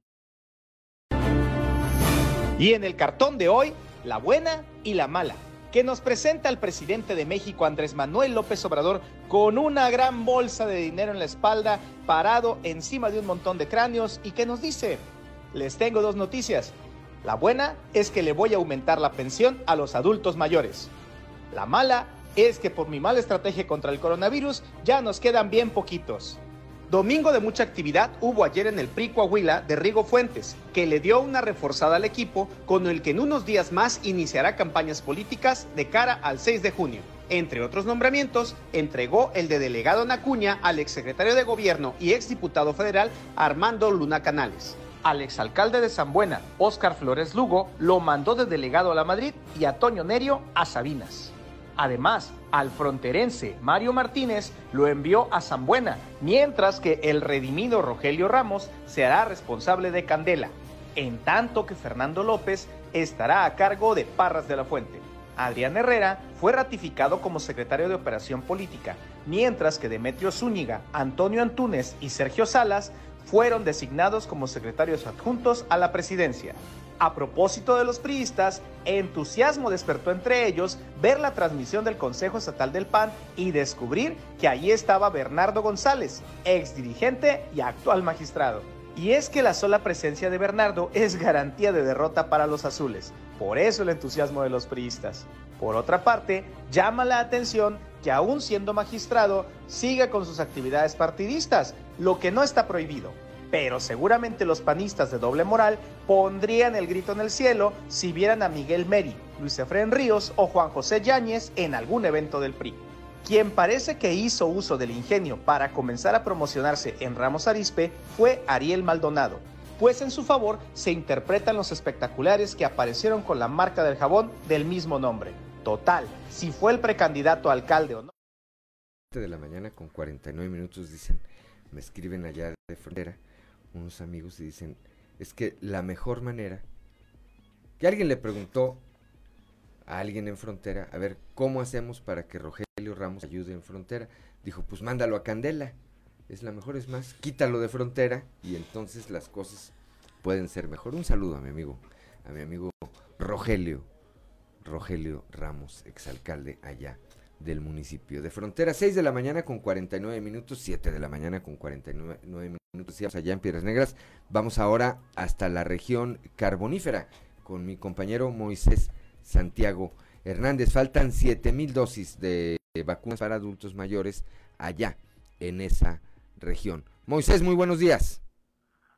Y en el cartón de hoy, la buena y la mala, que nos presenta el presidente de México Andrés Manuel López Obrador con una gran bolsa de dinero en la espalda, parado encima de un montón de cráneos y que nos dice, les tengo dos noticias. La buena es que le voy a aumentar la pensión a los adultos mayores. La mala es que por mi mala estrategia contra el coronavirus ya nos quedan bien poquitos. Domingo de mucha actividad hubo ayer en el PRI Coahuila de Rigo Fuentes, que le dio una reforzada al equipo con el que en unos días más iniciará campañas políticas de cara al 6 de junio. Entre otros nombramientos, entregó el de delegado en Acuña al exsecretario de Gobierno y exdiputado federal Armando Luna Canales. Al exalcalde de San Buena, Óscar Flores Lugo, lo mandó de delegado a la Madrid y a Toño Nerio a Sabinas. Además, al fronterense Mario Martínez lo envió a San Buena, mientras que el redimido Rogelio Ramos se hará responsable de Candela, en tanto que Fernando López estará a cargo de Parras de la Fuente. Adrián Herrera fue ratificado como secretario de Operación Política, mientras que Demetrio Zúñiga, Antonio Antúnez y Sergio Salas fueron designados como secretarios adjuntos a la presidencia. A propósito de los priistas, entusiasmo despertó entre ellos ver la transmisión del Consejo Estatal del PAN y descubrir que allí estaba Bernardo González, ex dirigente y actual magistrado. Y es que la sola presencia de Bernardo es garantía de derrota para los azules, por eso el entusiasmo de los priistas. Por otra parte, llama la atención que aún siendo magistrado siga con sus actividades partidistas, lo que no está prohibido pero seguramente los panistas de doble moral pondrían el grito en el cielo si vieran a Miguel Meri, Luis Efrén Ríos o Juan José Yáñez en algún evento del PRI. Quien parece que hizo uso del ingenio para comenzar a promocionarse en Ramos Arispe fue Ariel Maldonado, pues en su favor se interpretan los espectaculares que aparecieron con la marca del jabón del mismo nombre. Total, si fue el precandidato a alcalde o no. De la mañana con 49 minutos dicen, me escriben allá de frontera unos amigos y dicen, es que la mejor manera, que alguien le preguntó a alguien en frontera, a ver, ¿cómo hacemos para que Rogelio Ramos ayude en frontera? Dijo, pues mándalo a Candela. Es la mejor, es más, quítalo de frontera y entonces las cosas pueden ser mejor. Un saludo a mi amigo, a mi amigo Rogelio, Rogelio Ramos, exalcalde allá del municipio de Frontera. 6 de la mañana con 49 minutos, 7 de la mañana con 49 minutos. Estamos allá en Piedras Negras. Vamos ahora hasta la región carbonífera con mi compañero Moisés Santiago Hernández. Faltan 7 mil dosis de vacunas para adultos mayores allá en esa región. Moisés, muy buenos días.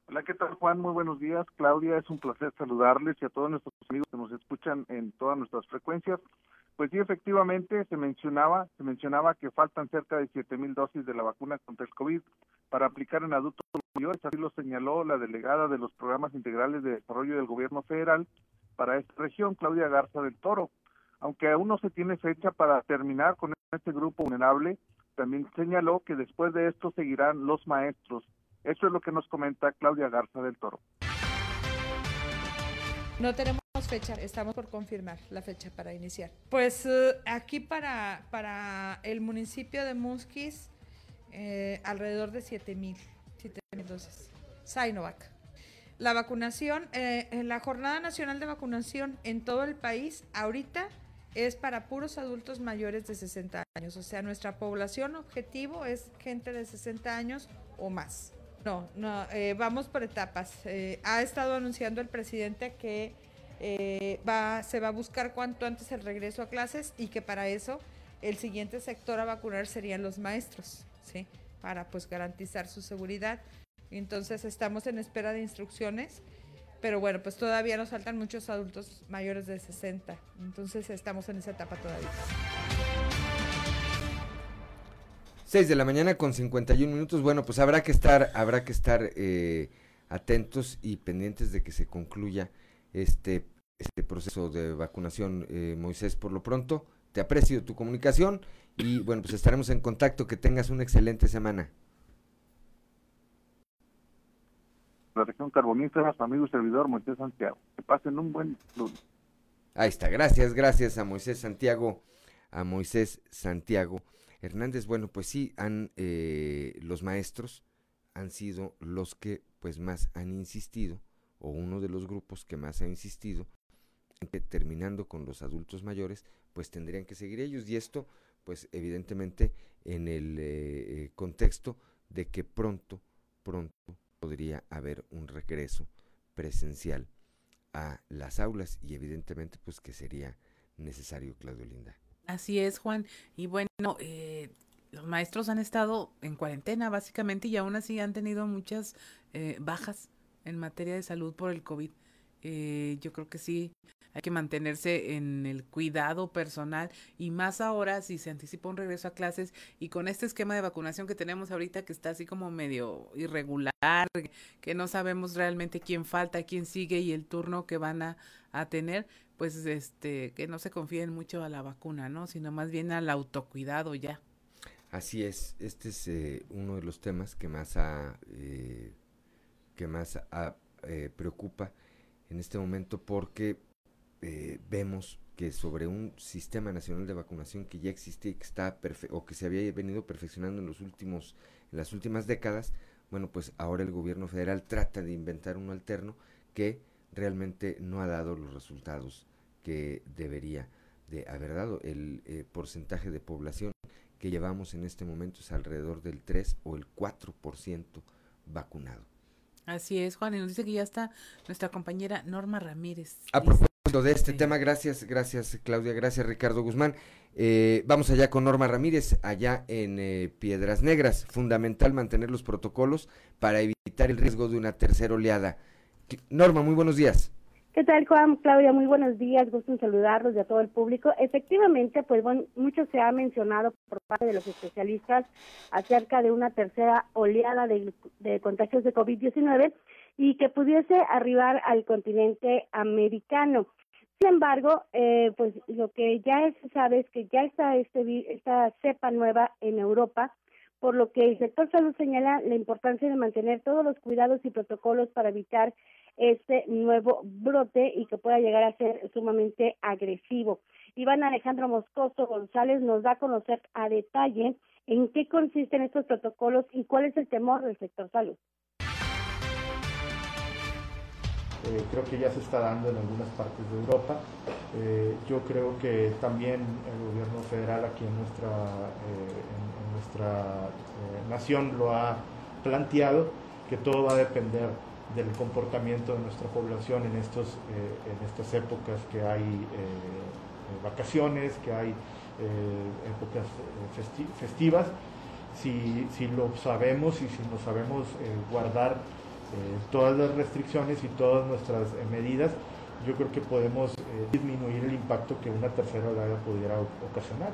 Hola, ¿qué tal Juan? Muy buenos días. Claudia, es un placer saludarles y a todos nuestros amigos que nos escuchan en todas nuestras frecuencias. Pues sí, efectivamente, se mencionaba, se mencionaba que faltan cerca de siete mil dosis de la vacuna contra el COVID para aplicar en adultos mayores, así lo señaló la delegada de los programas integrales de desarrollo del gobierno federal para esta región, Claudia Garza del Toro. Aunque aún no se tiene fecha para terminar con este grupo vulnerable, también señaló que después de esto seguirán los maestros. Eso es lo que nos comenta Claudia Garza del Toro. No tenemos fecha, estamos por confirmar la fecha para iniciar. Pues eh, aquí para, para el municipio de Musquis, eh, alrededor de 7 mil, dosis. Sinovac. La vacunación, eh, en la Jornada Nacional de Vacunación en todo el país, ahorita es para puros adultos mayores de 60 años. O sea, nuestra población objetivo es gente de 60 años o más. No, no, vamos por etapas. ha estado anunciando el presidente que eh, va, se va a buscar cuanto antes el regreso a clases y que para eso el siguiente sector a vacunar serían los maestros, ¿sí? Para pues garantizar su seguridad. Entonces estamos en espera de instrucciones, pero bueno, pues todavía nos faltan muchos adultos mayores de 60. Entonces estamos en esa etapa todavía. 6 de la mañana con 51 minutos. Bueno, pues habrá que estar, habrá que estar eh, atentos y pendientes de que se concluya este, este proceso de vacunación, eh, Moisés, por lo pronto. Te aprecio tu comunicación y bueno, pues estaremos en contacto. Que tengas una excelente semana. La región carbonífera, su amigo y servidor Moisés Santiago. Que pasen un buen lunes. Ahí está, gracias, gracias a Moisés Santiago, a Moisés Santiago Hernández. Bueno, pues sí, han eh, los maestros han sido los que pues más han insistido o uno de los grupos que más ha insistido en que terminando con los adultos mayores, pues tendrían que seguir ellos. Y esto, pues evidentemente en el eh, eh, contexto de que pronto, pronto podría haber un regreso presencial a las aulas y evidentemente pues que sería necesario, Claudio Linda. Así es, Juan. Y bueno, eh, los maestros han estado en cuarentena básicamente y aún así han tenido muchas bajas en materia de salud por el COVID. Eh, yo creo que sí hay que mantenerse en el cuidado personal y más ahora si se anticipa un regreso a clases y con este esquema de vacunación que tenemos ahorita que está así como medio irregular, que no sabemos realmente quién falta, quién sigue y el turno que van a, a tener, pues este que no se confíen mucho a la vacuna, ¿no? Sino más bien al autocuidado ya. Así es, este es eh, uno de los temas que más ha eh, que más eh, preocupa en este momento porque eh, vemos que sobre un sistema nacional de vacunación que ya existe que está o que se había venido perfeccionando en los últimos en las últimas décadas, bueno, pues ahora el gobierno federal trata de inventar uno alterno que realmente no ha dado los resultados que debería de haber dado. El eh, porcentaje de población que llevamos en este momento es alrededor del 3 o el 4% vacunado. Así es, Juan, y nos dice que ya está nuestra compañera Norma Ramírez. A propósito de este tema, gracias, gracias Claudia, gracias Ricardo Guzmán. Eh, vamos allá con Norma Ramírez, allá en eh, Piedras Negras. Fundamental mantener los protocolos para evitar el riesgo de una tercera oleada. Norma, muy buenos días. ¿Qué tal, Juan? Claudia, muy buenos días. Gusto en saludarlos y a todo el público. Efectivamente, pues bueno, mucho se ha mencionado por parte de los especialistas acerca de una tercera oleada de, contagios de COVID-19 y que pudiese arribar al continente americano. Sin embargo, eh, pues lo que ya se sabe es que ya está este, esta cepa nueva en Europa por lo que el sector salud señala la importancia de mantener todos los cuidados y protocolos para evitar este nuevo brote y que pueda llegar a ser sumamente agresivo. Iván Alejandro Moscoso González nos da a conocer a detalle en qué consisten estos protocolos y cuál es el temor del sector salud. Eh, creo que ya se está dando en algunas partes de Europa. Eh, yo creo que también el gobierno federal aquí en nuestra, en, nuestra nación lo ha planteado, que todo va a depender del comportamiento de nuestra población en, estos, en estas épocas que hay vacaciones, que hay épocas festivas si, si lo sabemos y si nos sabemos eh, guardar eh, todas las restricciones y todas nuestras eh, medidas, yo creo que podemos disminuir el impacto que una tercera oleada pudiera ocasionar.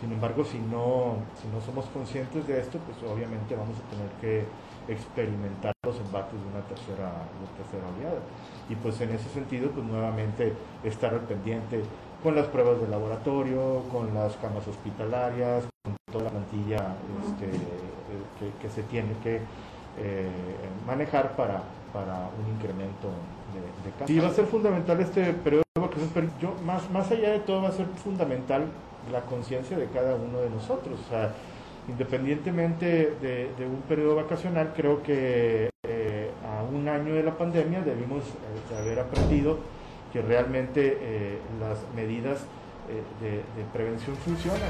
Sin embargo, si no, si no somos conscientes de esto, pues obviamente vamos a tener que experimentar los embates de una tercera, de tercera oleada. Y pues en ese sentido, pues nuevamente estar al pendiente con las pruebas de laboratorio, con las camas hospitalarias, con toda la plantilla este, que, se tiene que eh, manejar para, para un incremento de, casos. Y va a ser fundamental este periodo de vacaciones, pero yo, más, más allá de todo va a ser fundamental la conciencia de cada uno de nosotros. O sea, independientemente de, un periodo vacacional, creo que eh, a un año de la pandemia debimos eh, haber aprendido que realmente eh, las medidas de, prevención funcionan.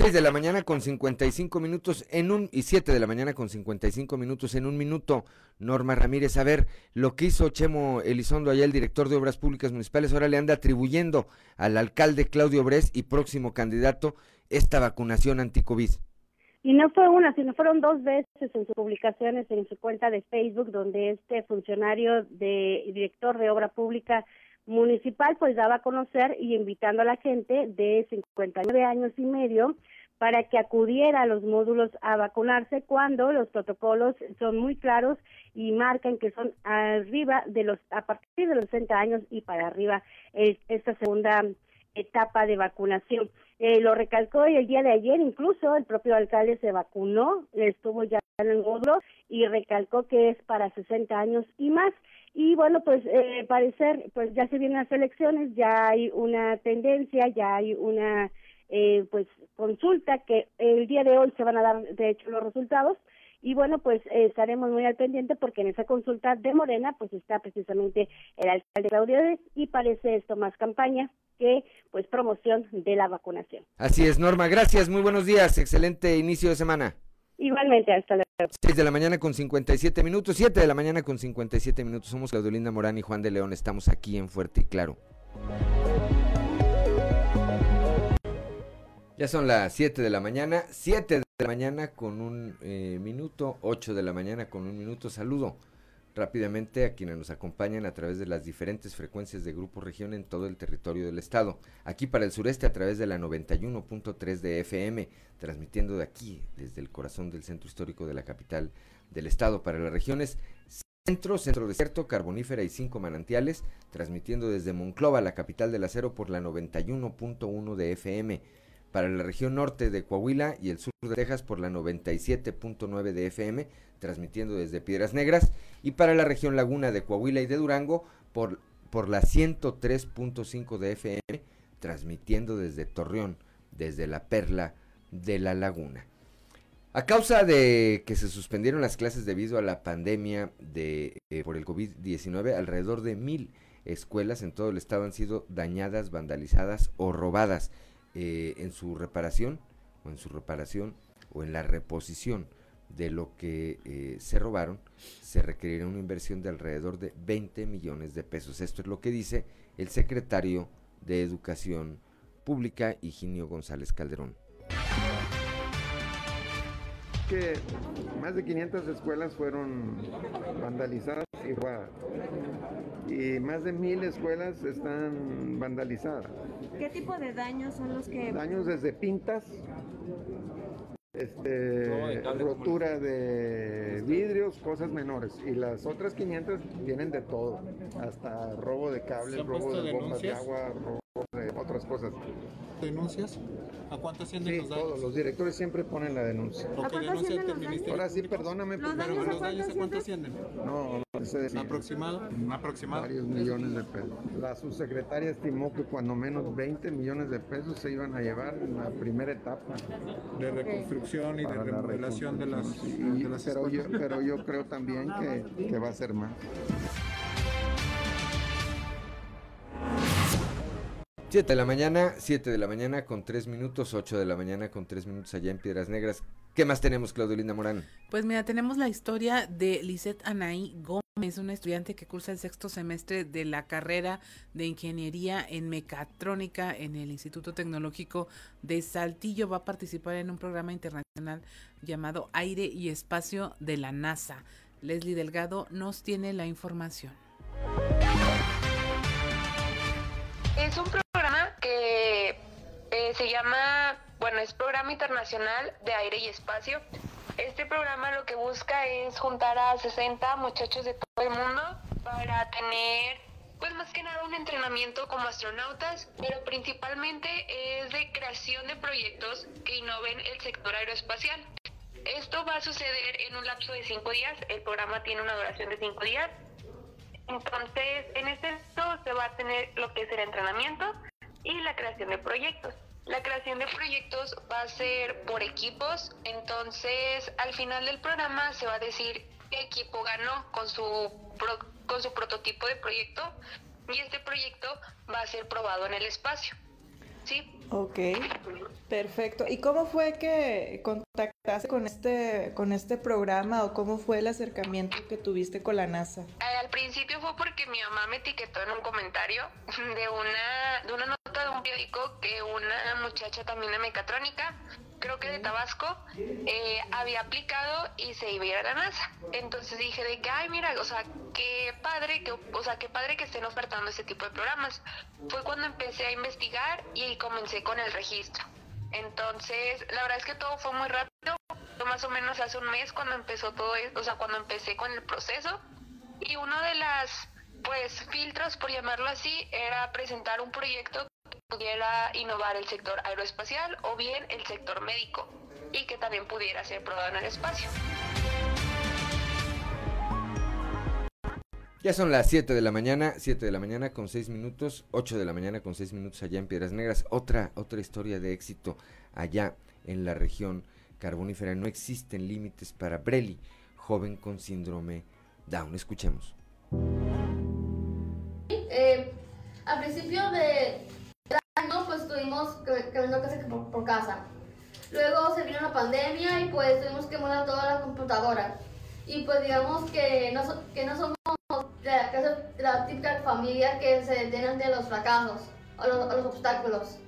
6 de la mañana con 55 minutos en un y 7 de la mañana con 55 minutos en un minuto. Norma Ramírez, a ver, lo que hizo Chemo Elizondo allá, el director de Obras Públicas Municipales, ahora le anda atribuyendo al alcalde Claudio Bres y próximo candidato esta vacunación anticovid. Y no fue una, sino fueron dos veces en sus publicaciones en su cuenta de Facebook, donde este funcionario de director de obra pública municipal pues daba a conocer y invitando a la gente de 59 años y medio para que acudiera a los módulos a vacunarse cuando los protocolos son muy claros y marcan que son arriba de los a partir de los 60 años y para arriba esta segunda etapa de vacunación. Eh, lo recalcó y el día de ayer incluso el propio alcalde se vacunó, estuvo ya en el módulo y recalcó que es para 60 años y más. Y bueno, pues eh, parecer, pues ya se vienen las elecciones, ya hay una tendencia, ya hay una eh, pues consulta que el día de hoy se van a dar de hecho los resultados y bueno pues eh, estaremos muy al pendiente porque en esa consulta de Morena pues está precisamente el alcalde Claudio y parece esto más campaña que pues promoción de la vacunación. Así es, Norma, gracias, muy buenos días, excelente inicio de semana. Igualmente, hasta luego. 6 de la mañana con 57 minutos, 7 de la mañana con 57 minutos. Somos Claudio Morán y Juan de León. Estamos aquí en Fuerte y Claro. Ya son las 7 de la mañana, 7 de la mañana con un eh, minuto, 8 de la mañana con un minuto. Saludo rápidamente a quienes nos acompañan a través de las diferentes frecuencias de Grupo Región en todo el territorio del estado. Aquí para el sureste a través de la 91.3 de FM, transmitiendo de aquí, desde el corazón del centro histórico de la capital del estado. Para las regiones centro, centro desierto, carbonífera y cinco manantiales, transmitiendo desde Monclova, la capital del acero, por la 91.1 de FM para la región norte de Coahuila y el sur de Texas por la 97.9 de FM, transmitiendo desde Piedras Negras, y para la región laguna de Coahuila y de Durango por, por la 103.5 de FM, transmitiendo desde Torreón, desde la perla de la laguna. A causa de que se suspendieron las clases debido a la pandemia de, eh, por el COVID-19, alrededor de mil escuelas en todo el estado han sido dañadas, vandalizadas o robadas eh, en su reparación o en su reparación o en la reposición de lo que eh, se robaron, se requerirá una inversión de alrededor de 20 millones de pesos. Esto es lo que dice el secretario de Educación Pública, Higinio González Calderón. Que más de 500 escuelas fueron vandalizadas y, y más de mil escuelas están vandalizadas. ¿Qué tipo de daños son los que...? Daños desde pintas, este, rotura de vidrios, cosas menores. Y las otras 500 tienen de todo, hasta robo de cables, robo de bombas de agua, robo de otras cosas. ¿Denuncias? ¿A cuánto ascienden Sí, los daños? todos los directores siempre ponen la denuncia. ¿A cuánto denuncia ascienden los Ministerio Ahora sí, perdóname. ¿Los pero- daños ¿Los daños a cuánto ascienden? No, no sé decir. ¿Aproximado? ¿Aproximado? Varios millones de pesos. La subsecretaria estimó que cuando menos 20 millones de pesos se iban a llevar en la primera etapa. De reconstrucción y de Para remodelación de las, reconstrucción, sí. de las pero, yo, pero yo creo también que, que va a ser más. 7 de la mañana, 7 de la mañana con 3 minutos, 8 de la mañana con 3 minutos allá en Piedras Negras. ¿Qué más tenemos, Claudio Linda Morán? Pues mira, tenemos la historia de Lisette Anaí Gómez, una estudiante que cursa el sexto semestre de la carrera de Ingeniería en Mecatrónica en el Instituto Tecnológico de Saltillo. Va a participar en un programa internacional llamado Aire y Espacio de la NASA. Leslie Delgado nos tiene la información. Es un eh, se llama, bueno, es Programa Internacional de Aire y Espacio. Este programa lo que busca es juntar a 60 muchachos de todo el mundo para tener, pues más que nada un entrenamiento como astronautas, pero principalmente es de creación de proyectos que innoven el sector aeroespacial. Esto va a suceder en un lapso de cinco días. El programa tiene una duración de cinco días. Entonces, en este se va a tener lo que es el entrenamiento y la creación de proyectos. La creación de proyectos va a ser por equipos, entonces al final del programa se va a decir qué equipo ganó con su pro- con su prototipo de proyecto y este proyecto va a ser probado en el espacio. ¿Sí? Ok, perfecto. ¿Y cómo fue que contactaste con este, con este programa o cómo fue el acercamiento que tuviste con la NASA? Eh, al principio fue porque mi mamá me etiquetó en un comentario de una, de una nota de un periódico que una muchacha también de mecatrónica, creo que de Tabasco, eh, había aplicado y se iba a ir a la NASA. Entonces dije de que, ay, mira, o sea, qué padre, que, o sea, qué padre que estén ofertando este tipo de programas. Fue cuando empecé a investigar y comencé con el registro. Entonces, la verdad es que todo fue muy rápido. Más o menos hace un mes cuando empezó todo esto, o sea, cuando empecé con el proceso. Y uno de las, pues, filtros, por llamarlo así, era presentar un proyecto pudiera innovar el sector aeroespacial o bien el sector médico y que también pudiera ser probado en el espacio. Ya son las 7 de la mañana, 7 de la mañana con 6 minutos, 8 de la mañana con 6 minutos allá en Piedras Negras. Otra, otra historia de éxito allá en la región carbonífera. No existen límites para Breli, joven con síndrome Down. Escuchemos. Eh, al principio de año, estuvimos ca- caminando casi que por, por casa. Luego se vino la pandemia y pues tuvimos que mudar toda la computadora. Y pues digamos que no, so- que no somos de la, casa- de la típica familia que se detienen de los fracasos o los, los obstáculos.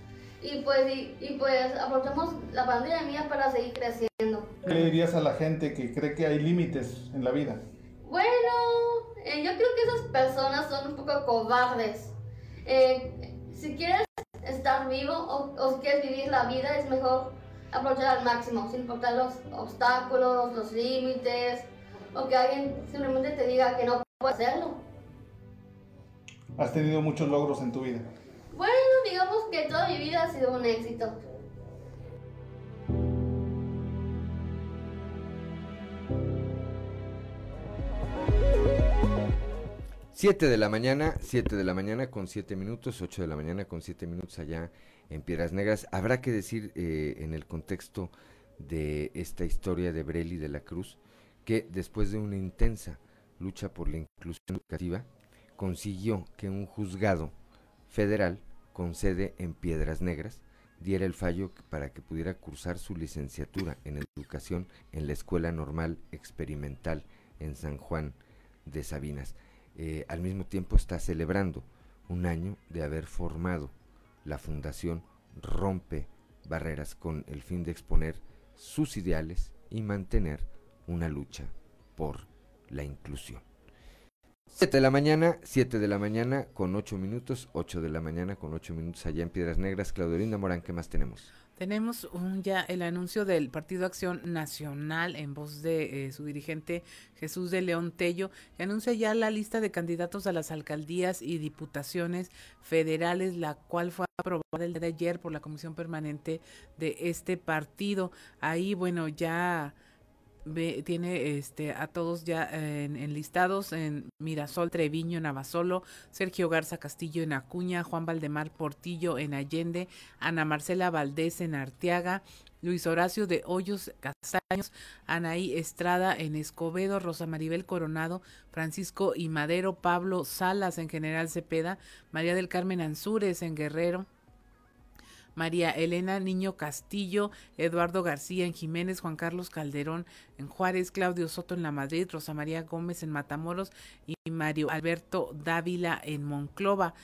Y pues, y, y pues aprovechamos la pandemia para seguir creciendo. ¿Qué le dirías a la gente que cree que hay límites en la vida? Bueno, eh, yo creo que esas personas son un poco cobardes. Eh, si quieres estar vivo o, o si quieres vivir la vida, es mejor aprovechar al máximo, sin importar los obstáculos, los límites, o que alguien simplemente te diga que no puede hacerlo. Has tenido muchos logros en tu vida. Bueno, digamos que toda mi vida ha sido un éxito. 7 de la mañana, 7 de la mañana con 7 minutos, 8 de la mañana con 7 minutos allá en Piedras Negras. Habrá que decir eh, en el contexto de esta historia de Breli de la Cruz que después de una intensa lucha por la inclusión educativa, consiguió que un juzgado federal con sede en Piedras Negras diera el fallo para que pudiera cursar su licenciatura en educación en la Escuela Normal Experimental en San Juan de Sabinas. Eh, al mismo tiempo está celebrando un año de haber formado la Fundación Rompe Barreras con el fin de exponer sus ideales y mantener una lucha por la inclusión. 7 de la mañana, 7 de la mañana con 8 minutos, 8 de la mañana con 8 minutos allá en Piedras Negras. Claudio Linda Morán, ¿qué más tenemos? Tenemos un, ya el anuncio del Partido Acción Nacional en voz de eh, su dirigente Jesús de León Tello, que anuncia ya la lista de candidatos a las alcaldías y diputaciones federales, la cual fue aprobada el día de ayer por la Comisión Permanente de este partido. Ahí, bueno, ya tiene este a todos ya en, listados en Mirasol, Treviño, Navasolo, Sergio Garza Castillo en Acuña, Juan Valdemar Portillo en Allende, Ana Marcela Valdés en Arteaga, Luis Horacio de Hoyos Castaños, Anaí Estrada en Escobedo, Rosa Maribel Coronado, Francisco y Madero, Pablo Salas en General Cepeda, María del Carmen Ansúrez en Guerrero, María Elena Niño Castillo, Eduardo García en Jiménez, Juan Carlos Calderón en Juárez, Claudio Soto en La Madrid, Rosa María Gómez en Matamoros y Mario Alberto Dávila en Monclova.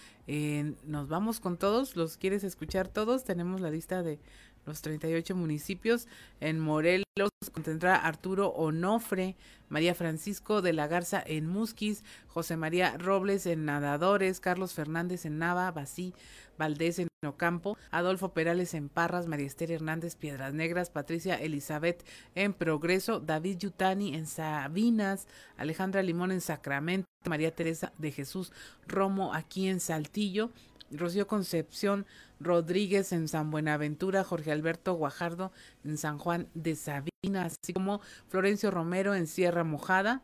nos vamos con todos, ¿los quieres escuchar todos? Tenemos la lista de los 38 municipios. En Morelos contendrá Arturo Onofre, María Francisco de la Garza en Musquis, José María Robles en Nadadores, Carlos Fernández en Nava, Basí, Valdés en Ocampo, Adolfo Perales en Parras, María Esther Hernández Piedras Negras, Patricia Elizabeth en Progreso, David Yutani en Sabinas, Alejandra Limón en Sacramento, María Teresa de Jesús Romo aquí en Saltillo, Rocío Concepción Rodríguez en San Buenaventura, Jorge Alberto Guajardo en San Juan de Sabinas, así como Florencio Romero en Sierra Mojada,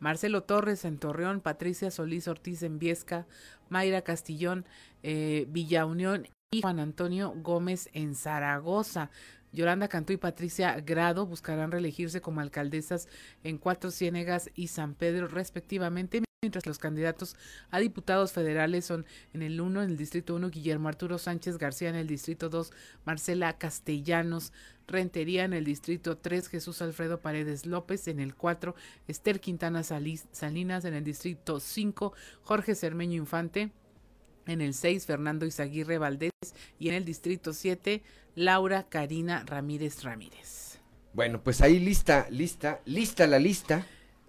Marcelo Torres en Torreón, Patricia Solís Ortiz en Viesca, Mayra Castillón, eh, Villa Unión y Juan Antonio Gómez en Zaragoza. Yolanda Cantú y Patricia Grado buscarán reelegirse como alcaldesas en Cuatro Ciénegas y San Pedro respectivamente mientras los candidatos a diputados federales son en el 1, en el distrito 1, Guillermo Arturo Sánchez García, en el distrito 2, Marcela Castellanos Rentería, en el distrito 3, Jesús Alfredo Paredes López, en el 4, Esther Quintana Salinas, en el distrito 5, Jorge Cermeño Infante, en el 6, Fernando Izaguirre Valdés, y en el distrito 7, Laura Karina Ramírez Ramírez. Bueno, pues ahí lista, lista, lista la lista,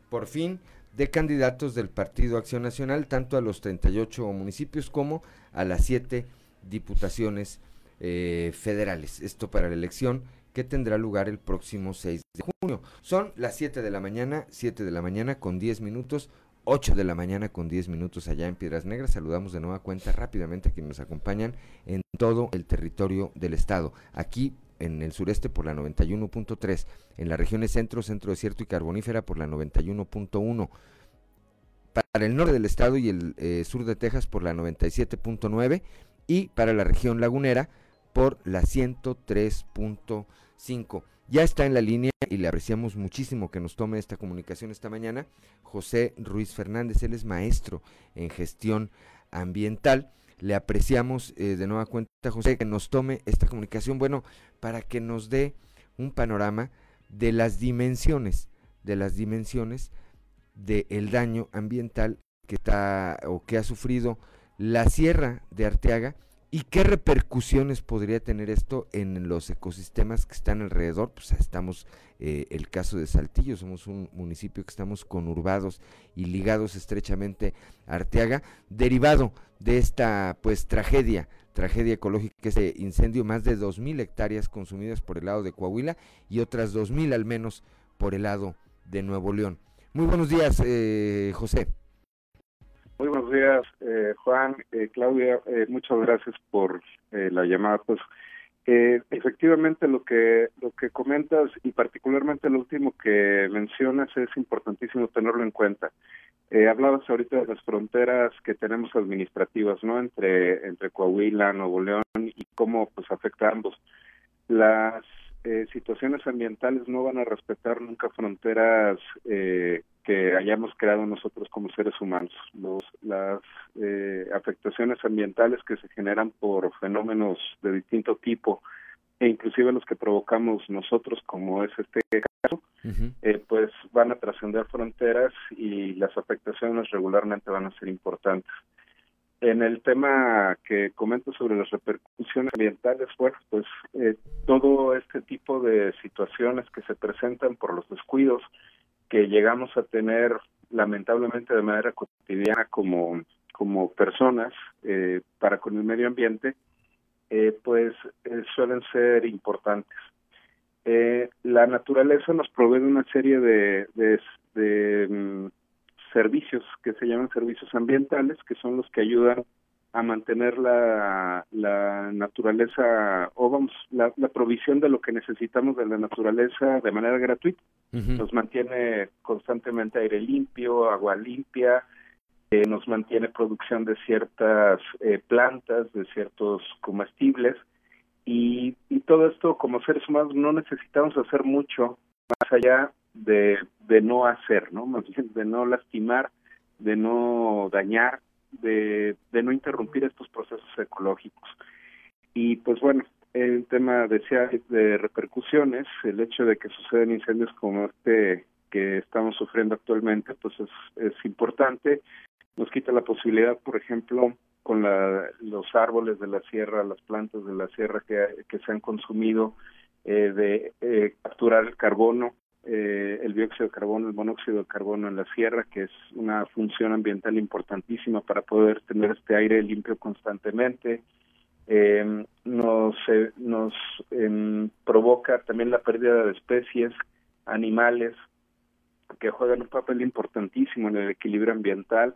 por fin de candidatos del Partido Acción Nacional, tanto a los 38 municipios como a las 7 diputaciones eh, federales. Esto para la elección que tendrá lugar el próximo 6 de junio. Son las 7 de la mañana, 7 de la mañana con 10 minutos, 8 de la mañana con 10 minutos allá en Piedras Negras. Saludamos de nueva cuenta rápidamente a quienes nos acompañan en todo el territorio del estado. Aquí en el sureste por la 91.3, en las regiones centro, centro desierto y carbonífera por la 91.1, para el norte del estado y el eh, sur de Texas por la 97.9 y para la región lagunera por la 103.5. Ya está en la línea y le apreciamos muchísimo que nos tome esta comunicación esta mañana José Ruiz Fernández, él es maestro en gestión ambiental le apreciamos eh, de nueva cuenta, José, que nos tome esta comunicación, bueno, para que nos dé un panorama de las dimensiones, de las dimensiones del daño ambiental que está o que ha sufrido la sierra de Arteaga ¿Y qué repercusiones podría tener esto en los ecosistemas que están alrededor? Pues estamos, eh, el caso de Saltillo, somos un municipio que estamos conurbados y ligados estrechamente a Arteaga, derivado de esta pues tragedia, tragedia ecológica, este incendio, más de 2.000 hectáreas consumidas por el lado de Coahuila y otras 2.000 al menos por el lado de Nuevo León. Muy buenos días, eh, José. Muy buenos días, eh, Juan, eh, Claudia, eh, muchas gracias por la llamada. Pues efectivamente lo que lo que comentas y particularmente lo último que mencionas es importantísimo tenerlo en cuenta. hablabas ahorita de las fronteras que tenemos administrativas, ¿no? Entre entre Coahuila, Nuevo León y cómo pues afecta a ambos. Las situaciones ambientales no van a respetar nunca fronteras eh, que hayamos creado nosotros como seres humanos. Los, las eh, afectaciones ambientales que se generan por fenómenos de distinto tipo e inclusive los que provocamos nosotros, como es este caso, eh, pues van a trascender fronteras y las afectaciones regularmente van a ser importantes. En el tema que comento sobre las repercusiones ambientales, bueno, pues eh, todo este tipo de situaciones que se presentan por los descuidos que llegamos a tener lamentablemente de manera cotidiana como, como personas eh, para con el medio ambiente, eh, pues eh, suelen ser importantes. la naturaleza nos provee una serie de, de, mm, servicios que se llaman servicios ambientales, que son los que ayudan a mantener la, la naturaleza o vamos la, provisión de lo que necesitamos de la naturaleza de manera gratuita. Nos mantiene constantemente aire limpio agua limpia eh, nos mantiene producción de ciertas eh, plantas de ciertos comestibles. Y, y todo esto como seres humanos no necesitamos hacer mucho más allá de, de no hacer no más bien de no lastimar de no dañar de, de no interrumpir estos procesos ecológicos. Y pues bueno, el tema decía de repercusiones, el hecho de que suceden incendios como este que estamos sufriendo actualmente, pues es, es importante. Nos quita la posibilidad, por ejemplo, con la, los árboles de la sierra, las plantas de la sierra que, que se han consumido, eh, de eh, capturar el carbono eh, el dióxido de carbono, el monóxido de carbono en la sierra, que es una función ambiental importantísima para poder tener este aire limpio constantemente. Eh, nos nos em, provoca también la pérdida de especies, animales, que juegan un papel importantísimo en el equilibrio ambiental.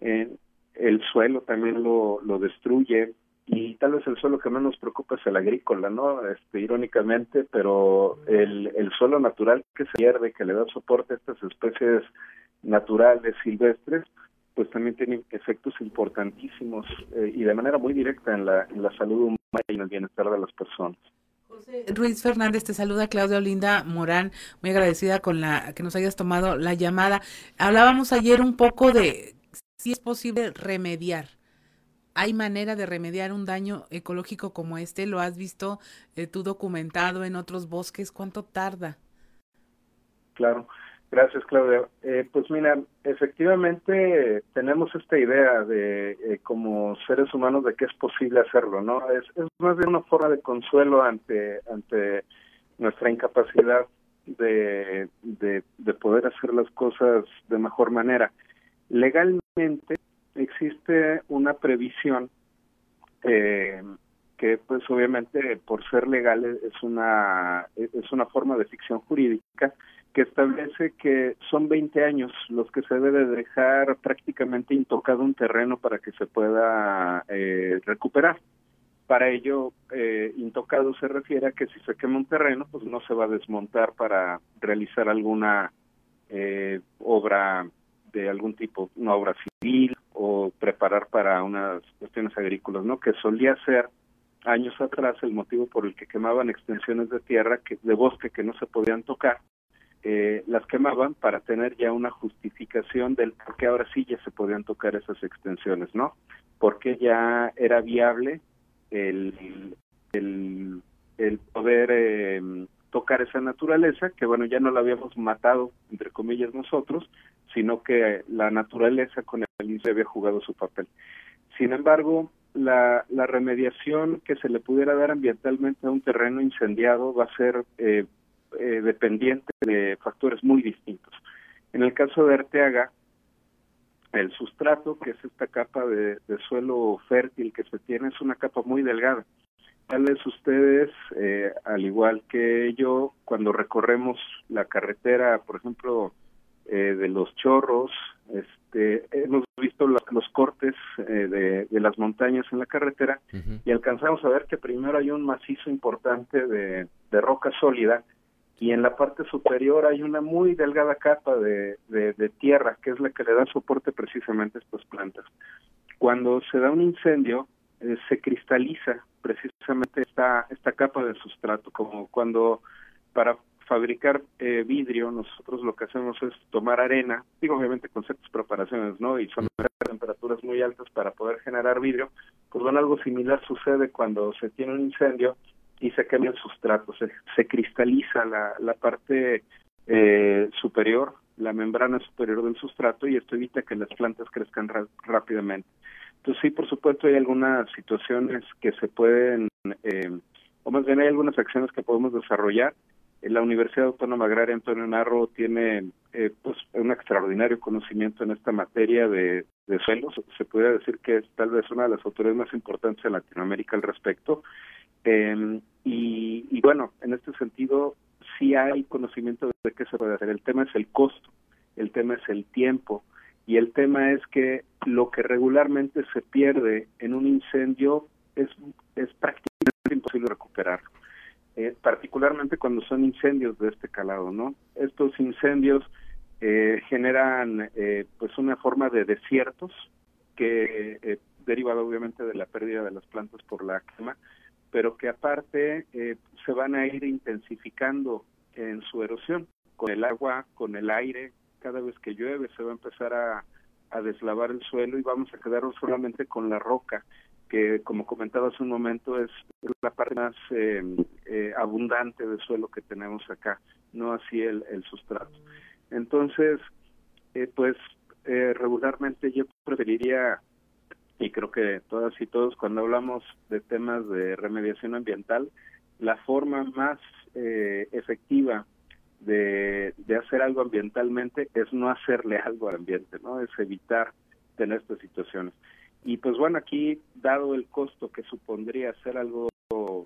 el suelo también lo destruye, y tal vez el suelo que más nos preocupa es el agrícola, ¿no? Este, irónicamente, pero el, el suelo natural que se pierde, que le da soporte a estas especies naturales, silvestres, pues también tiene efectos importantísimos eh, y de manera muy directa en la, en la salud humana y en el bienestar de las personas. José Ruiz Fernández te saluda Claudia Olinda Morán, muy agradecida con la que nos hayas tomado la llamada. Hablábamos ayer un poco de si es posible remediar ¿Hay manera de remediar un daño ecológico como este? ¿Lo has visto eh, tú documentado en otros bosques? ¿Cuánto tarda? Claro, gracias Claudia. Eh, pues mira, efectivamente tenemos esta idea de eh, como seres humanos de que es posible hacerlo, ¿no? Es, es más bien una forma de consuelo ante ante nuestra incapacidad de, de, de poder hacer las cosas de mejor manera. Legalmente existe una previsión eh, que pues obviamente por ser legal es una es una forma de ficción jurídica que establece que son 20 años los que se debe dejar prácticamente intocado un terreno para que se pueda eh, recuperar. Para ello, eh, intocado se refiere a que si se quema un terreno, pues no se va a desmontar para realizar alguna eh, obra de algún tipo, una obra civil o preparar para unas cuestiones agrícolas, ¿no? Que solía ser años atrás el motivo por el que quemaban extensiones de tierra, que, de bosque que no se podían tocar, eh, las quemaban para tener ya una justificación del por qué ahora sí ya se podían tocar esas extensiones, ¿no? Porque ya era viable el, el, el poder eh, tocar esa naturaleza, que bueno, ya no la habíamos matado, entre comillas, nosotros, sino que la naturaleza con el INSE había jugado su papel. Sin embargo, la, la remediación que se le pudiera dar ambientalmente a un terreno incendiado va a ser eh, eh, dependiente de factores muy distintos. En el caso de Arteaga, el sustrato, que es esta capa de suelo fértil que se tiene, es una capa muy delgada. Tal vez ustedes, eh, al igual que yo, cuando recorremos la carretera, por ejemplo, eh, de los chorros, este, hemos visto los, cortes eh, de, las montañas en la carretera y alcanzamos a ver que primero hay un macizo importante de, roca sólida y en la parte superior hay una muy delgada capa de, de, tierra que es la que le da soporte precisamente a estas plantas. Cuando se da un incendio, eh, se cristaliza precisamente esta, esta capa de sustrato, como cuando para fabricar eh, vidrio, nosotros lo que hacemos es tomar arena, digo obviamente con ciertas preparaciones, ¿no? Y son temperaturas muy altas para poder generar vidrio. Pues bueno, algo similar sucede cuando se tiene un incendio y se quema el sustrato, se, se cristaliza la, la parte eh, superior, la membrana superior del sustrato y esto evita que las plantas crezcan rápidamente. Entonces sí, por supuesto, hay algunas situaciones que se pueden, eh, o más bien hay algunas acciones que podemos desarrollar La Universidad Autónoma Agraria Antonio Narro tiene eh, pues un extraordinario conocimiento en esta materia de, de suelos. Se puede decir que es tal vez una de las autoridades más importantes en Latinoamérica al respecto. Eh, y, y, bueno, en este sentido, sí hay conocimiento de qué se puede hacer. El tema es el costo, el tema es el tiempo y el tema es que lo que regularmente se pierde en un incendio es, es prácticamente imposible recuperar. Eh, particularmente cuando son incendios de este calado, ¿no? Estos incendios eh, generan eh, pues una forma de desiertos que eh, derivado obviamente de la pérdida de las plantas por la quema, pero que aparte eh, se van a ir intensificando en su erosión con el agua, con el aire, cada vez que llueve se va a empezar a, a deslavar el suelo y vamos a quedarnos solamente con la roca que como comentaba hace un momento es la parte más eh, eh, abundante de suelo que tenemos acá, no así el, el sustrato. Entonces, eh, pues eh, regularmente yo preferiría, y creo que todas y todos cuando hablamos de temas de remediación ambiental, la forma más eh, efectiva de, de hacer algo ambientalmente es no hacerle algo al ambiente, ¿no? Es evitar tener estas situaciones. Y pues bueno, aquí, dado el costo que supondría hacer algo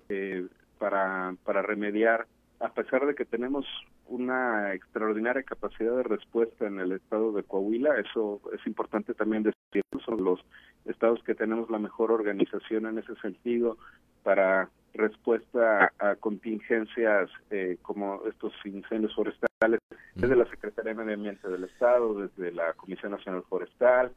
eh, para, para remediar, a pesar de que tenemos una extraordinaria capacidad de respuesta en el estado de Coahuila, eso es importante también decir, son los estados que tenemos la mejor organización en ese sentido para respuesta a, contingencias eh, como estos incendios forestales, desde la Secretaría de Medio Ambiente del Estado, desde la Comisión Nacional Forestal,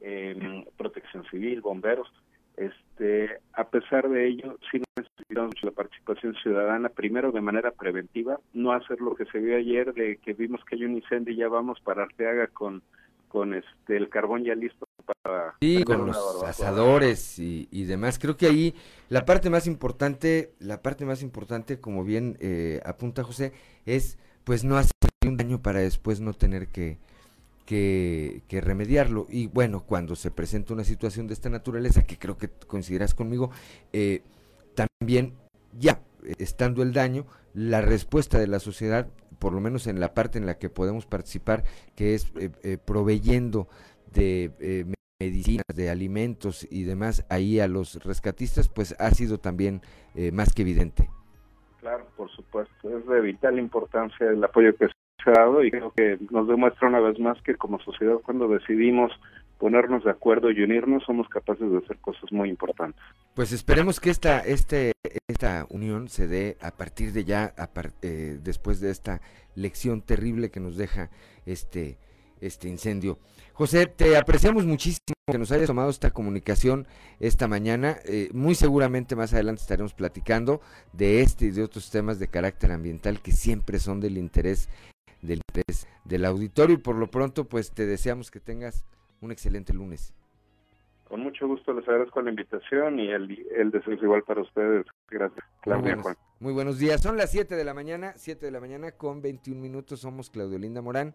eh, protección civil, bomberos. Este, a pesar de ello, sí necesitamos la participación ciudadana, primero de manera preventiva, no hacer lo que se vio ayer de que vimos que hay un incendio y ya vamos para Arteaga con, con este el carbón ya listo para... Sí, con los asadores y, y, demás. Creo que ahí la parte más importante, la parte más importante, como bien eh, apunta José, es pues no hacer un daño para después no tener que, que, que, remediarlo. Y bueno, cuando se presenta una situación de esta naturaleza, que creo que coincidirás conmigo, eh, también ya estando el daño, la respuesta de la sociedad, por lo menos en la parte en la que podemos participar, que es eh, eh, proveyendo de eh, medicinas, de alimentos y demás ahí a los rescatistas, pues ha sido también más que evidente. Claro, por supuesto, es de vital importancia el apoyo que se ha dado y creo que nos demuestra una vez más que como sociedad cuando decidimos ponernos de acuerdo y unirnos somos capaces de hacer cosas muy importantes. Pues esperemos que esta este esta unión se dé a partir de ya a eh, después de esta lección terrible que nos deja este este incendio. José, te apreciamos muchísimo que nos hayas tomado esta comunicación esta mañana. Eh, muy seguramente más adelante estaremos platicando de este y de otros temas de carácter ambiental que siempre son del interés del interés del auditorio y por lo pronto pues te deseamos que tengas un excelente lunes. Con mucho gusto les agradezco la invitación y el, el deseo es igual para ustedes. Gracias, Claudia muy buenos, Juan. Muy buenos días. Son las 7 de la mañana, 7 de la mañana con 21 minutos. Somos Claudio Linda Morán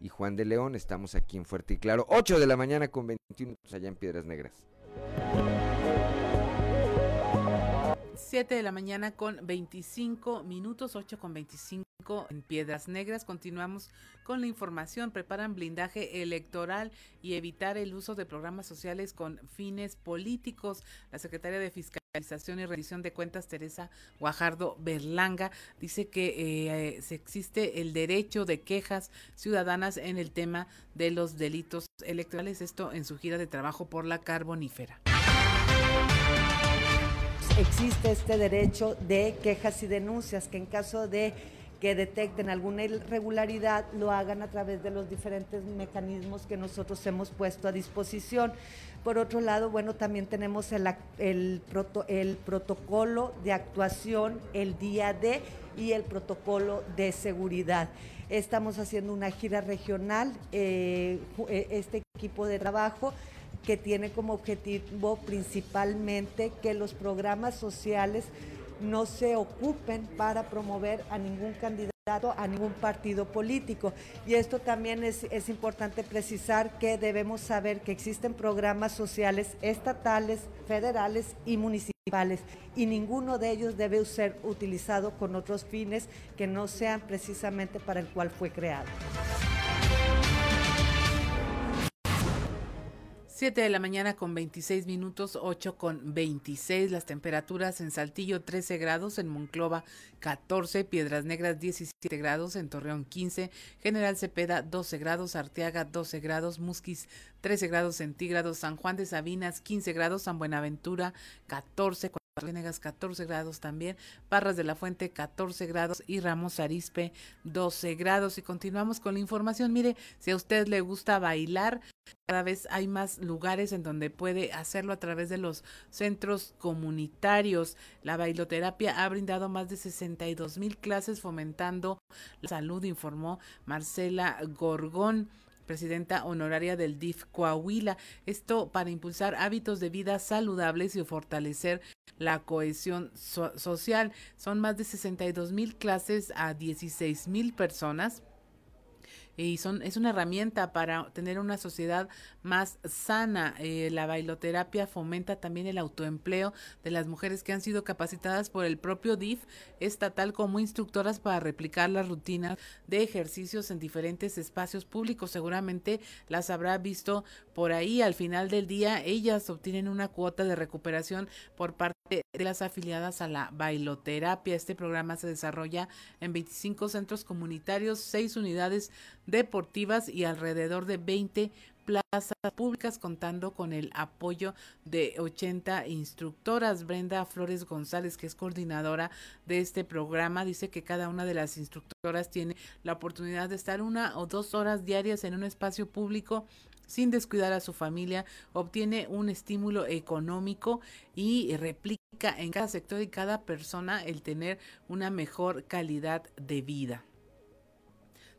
y Juan de León. Estamos aquí en Fuerte y Claro. 8 de la mañana con 21 minutos allá en Piedras Negras. 7 de la mañana con 25 minutos, 8 con 25 en Piedras Negras. Continuamos con la información. Preparan blindaje electoral y evitar el uso de programas sociales con fines políticos. La secretaria de Fiscalización y Rendición de Cuentas, Teresa Guajardo Berlanga, dice que eh, existe el derecho de quejas ciudadanas en el tema de los delitos electorales. Esto en su gira de trabajo por la carbonífera existe este derecho de quejas y denuncias, que en caso de que detecten alguna irregularidad lo hagan a través de los diferentes mecanismos que nosotros hemos puesto a disposición. Por otro lado, bueno, también tenemos el, el, proto, el protocolo de actuación, el día de y el protocolo de seguridad. Estamos haciendo una gira regional, eh, este equipo de trabajo que tiene como objetivo principalmente que los programas sociales no se ocupen para promover a ningún candidato a ningún partido político. Y esto también es, es, importante precisar que debemos saber que existen programas sociales estatales, federales y municipales y ninguno de ellos debe ser utilizado con otros fines que no sean precisamente para el cual fue creado. 7 de la mañana con 26 minutos, 8 con 26. Las temperaturas en Saltillo 13 grados, en Monclova 14, Piedras Negras 17 grados, en Torreón 15, General Cepeda 12 grados, Arteaga 12 grados, Musquis 13 grados centígrados, San Juan de Sabinas 15 grados, San Buenaventura 14, Venegas 14 grados también, Parras de la Fuente 14 grados y Ramos Arispe 12 grados. Y continuamos con la información. Mire, si a usted le gusta bailar, cada vez hay más lugares en donde puede hacerlo a través de los centros comunitarios. La bailoterapia ha brindado más de 62 mil clases fomentando la salud, informó Marcela Gorgón presidenta honoraria del DIF Coahuila. Esto para impulsar hábitos de vida saludables y fortalecer la cohesión social. Son más de 62 mil clases a 16 mil personas y son es una herramienta para tener una sociedad más sana. Eh, la bailoterapia fomenta también el autoempleo de las mujeres que han sido capacitadas por el propio DIF estatal como instructoras para replicar las rutinas de ejercicios en diferentes espacios públicos. Seguramente las habrá visto por ahí. Al final del día, ellas obtienen una cuota de recuperación por parte de las afiliadas a la bailoterapia. Este programa se desarrolla en 25 centros comunitarios, 6 unidades deportivas y alrededor de 20 plazas públicas contando con el apoyo de 80 instructoras. Brenda Flores González, que es coordinadora de este programa, dice que cada una de las instructoras tiene la oportunidad de estar una o dos horas diarias en un espacio público sin descuidar a su familia, obtiene un estímulo económico y replica en cada sector y cada persona el tener una mejor calidad de vida.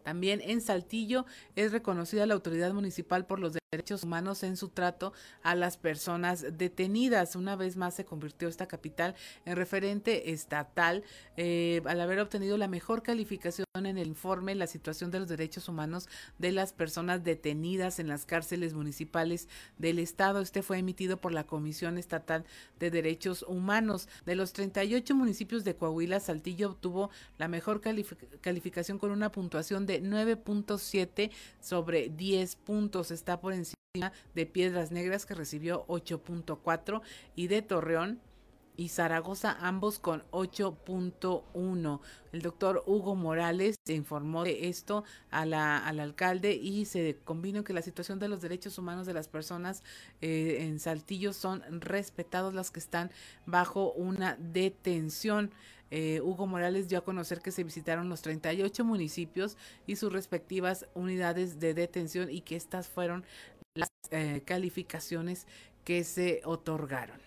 También en Saltillo es reconocida la autoridad municipal por los derechos humanos en su trato a las personas detenidas. Una vez más se convirtió esta capital en referente estatal eh, al haber obtenido la mejor calificación en el informe La situación de los derechos humanos de las personas detenidas en las cárceles municipales del estado. Este fue emitido por la Comisión Estatal de Derechos Humanos. De los 38 municipios de Coahuila, Saltillo obtuvo la mejor calificación con una puntuación de 9.7 sobre 10 puntos. Está por de Piedras Negras que recibió 8.4 y de Torreón y Zaragoza, ambos con 8.1. El doctor Hugo Morales informó de esto a la, al alcalde y se convino que la situación de los derechos humanos de las personas eh, en Saltillo son respetados las que están bajo una detención. Eh, Hugo Morales dio a conocer que se visitaron los 38 municipios y sus respectivas unidades de detención y que estas fueron las eh, calificaciones que se otorgaron.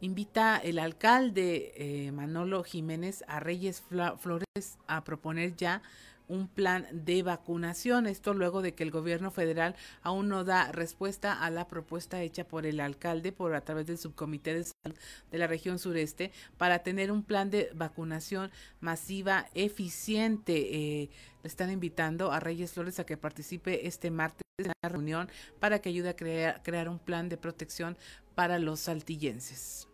Invita el alcalde eh, Manolo Jiménez a Reyes Flores a proponer ya un plan de vacunación. Esto luego de que el gobierno federal aún no da respuesta a la propuesta hecha por el alcalde por a través del subcomité de salud de la región sureste para tener un plan de vacunación masiva eficiente. Eh, le están invitando a Reyes Flores a que participe este martes en la reunión para que ayude a crear, crear un plan de protección para los saltillenses.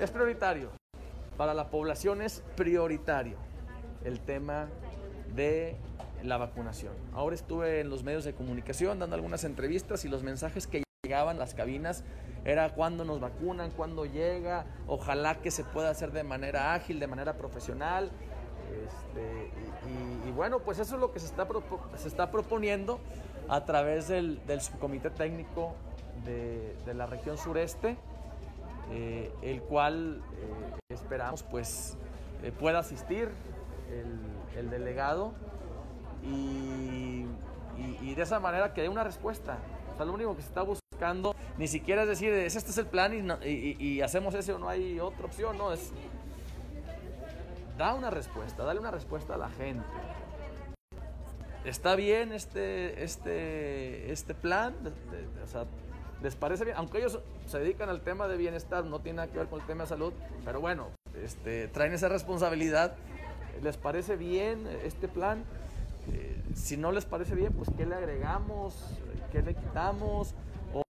Es prioritario para la población es prioritario el tema de la vacunación. Ahora estuve en los medios de comunicación dando algunas entrevistas y los mensajes que llegaban a las cabinas era cuándo nos vacunan, cuándo llega, ojalá que se pueda hacer de manera ágil, de manera profesional. Este, y, bueno, pues eso es lo que se está, se está proponiendo a través del, subcomité técnico de la región sureste. Eh, el cual eh, esperamos pues eh, pueda asistir el, delegado y, de esa manera que dé una respuesta. O sea, lo único que se está buscando ni siquiera es decir, este es el plan y, hacemos ese o no hay otra opción, no, es da una respuesta, dale una respuesta a la gente. ¿Está bien este, este, este plan? o sea, ¿Les parece bien? Aunque ellos se dedican al tema de bienestar, no tiene nada que ver con el tema de salud, pero bueno, este, traen esa responsabilidad. ¿Les parece bien este plan? Eh, si no les parece bien, pues ¿qué le agregamos? ¿Qué le quitamos?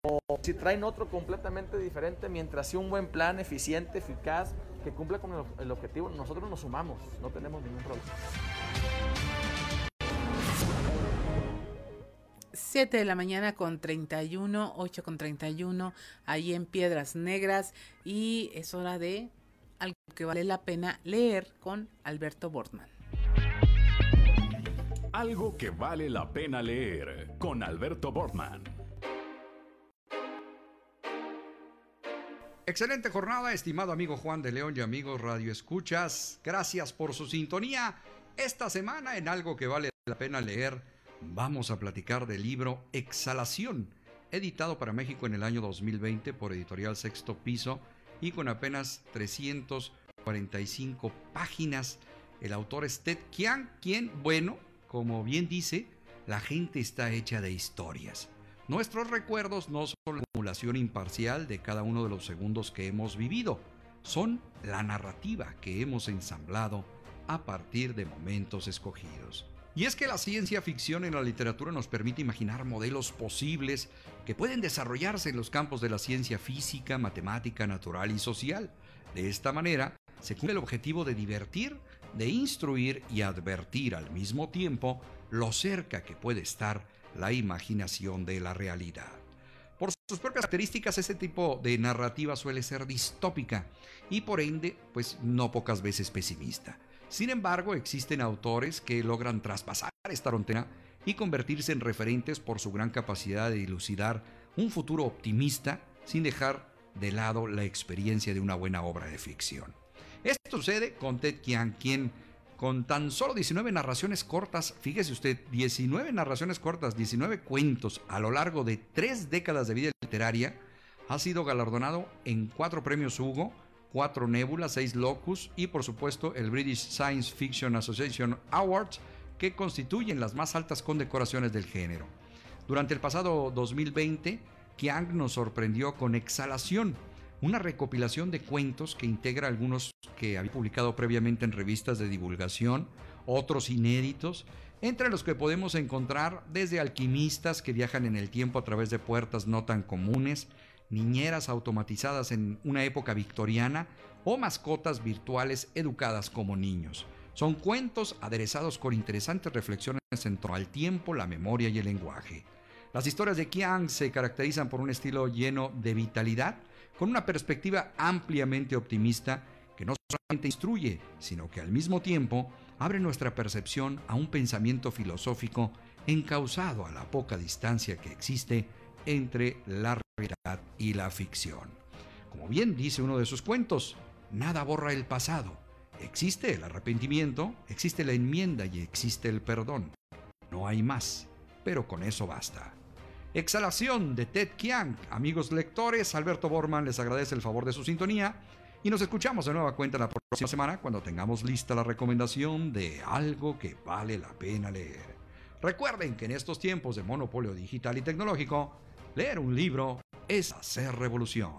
O si traen otro completamente diferente, mientras sea un buen plan, eficiente, eficaz, que cumpla con el, el objetivo, nosotros nos sumamos, no tenemos ningún problema. 7 de la mañana con 31, 8 con 31, ahí en Piedras Negras. Y es hora de algo que vale la pena leer con Alberto Bortman. Algo que vale la pena leer con Alberto Bortman. Excelente jornada, estimado amigo Juan de León y amigos Radio Escuchas. Gracias por su sintonía. Esta semana en algo que vale la pena leer, vamos a platicar del libro Exhalación, editado para México en el año 2020 por Editorial Sexto Piso y con apenas 345 páginas. El autor es Ted Chiang, quien, bueno, como bien dice, la gente está hecha de historias. Nuestros recuerdos no son la acumulación imparcial de cada uno de los segundos que hemos vivido, son la narrativa que hemos ensamblado a partir de momentos escogidos. Y es que la ciencia ficción en la literatura nos permite imaginar modelos posibles que pueden desarrollarse en los campos de la ciencia física, matemática, natural y social. De esta manera, se cumple el objetivo de divertir, de instruir y advertir al mismo tiempo lo cerca que puede estar la imaginación de la realidad. Por sus propias características, ese tipo de narrativa suele ser distópica y por ende, pues no pocas veces pesimista. Sin embargo, existen autores que logran traspasar esta frontera y convertirse en referentes por su gran capacidad de dilucidar un futuro optimista sin dejar de lado la experiencia de una buena obra de ficción. Esto sucede con Ted Chiang, quien con tan solo 19 narraciones cortas, fíjese usted, 19 narraciones cortas, 19 cuentos a lo largo de tres décadas de vida literaria, ha sido galardonado en cuatro premios Hugo, cuatro Nebula, seis Locus y por supuesto el British Science Fiction Association Awards, que constituyen las más altas condecoraciones del género. Durante el pasado 2020, Chiang nos sorprendió con Exhalación, una recopilación de cuentos que integra algunos que había publicado previamente en revistas de divulgación, otros inéditos, entre los que podemos encontrar desde alquimistas que viajan en el tiempo a través de puertas no tan comunes, niñeras automatizadas en una época victoriana o mascotas virtuales educadas como niños. Son cuentos aderezados con interesantes reflexiones en torno al tiempo, la memoria y el lenguaje. Las historias de Kiang se caracterizan por un estilo lleno de vitalidad, con una perspectiva ampliamente optimista que no solamente instruye, sino que al mismo tiempo abre nuestra percepción a un pensamiento filosófico encausado a la poca distancia que existe entre la y la ficción. Como bien dice uno de sus cuentos, nada borra el pasado. Existe el arrepentimiento, existe la enmienda y existe el perdón. No hay más, pero con eso basta. Exhalación de Ted Chiang. Amigos lectores, Alberto Borman les agradece el favor de su sintonía y nos escuchamos de nueva cuenta la próxima semana cuando tengamos lista la recomendación de algo que vale la pena leer. Recuerden que en estos tiempos de monopolio digital y tecnológico, leer un libro es hacer revolución.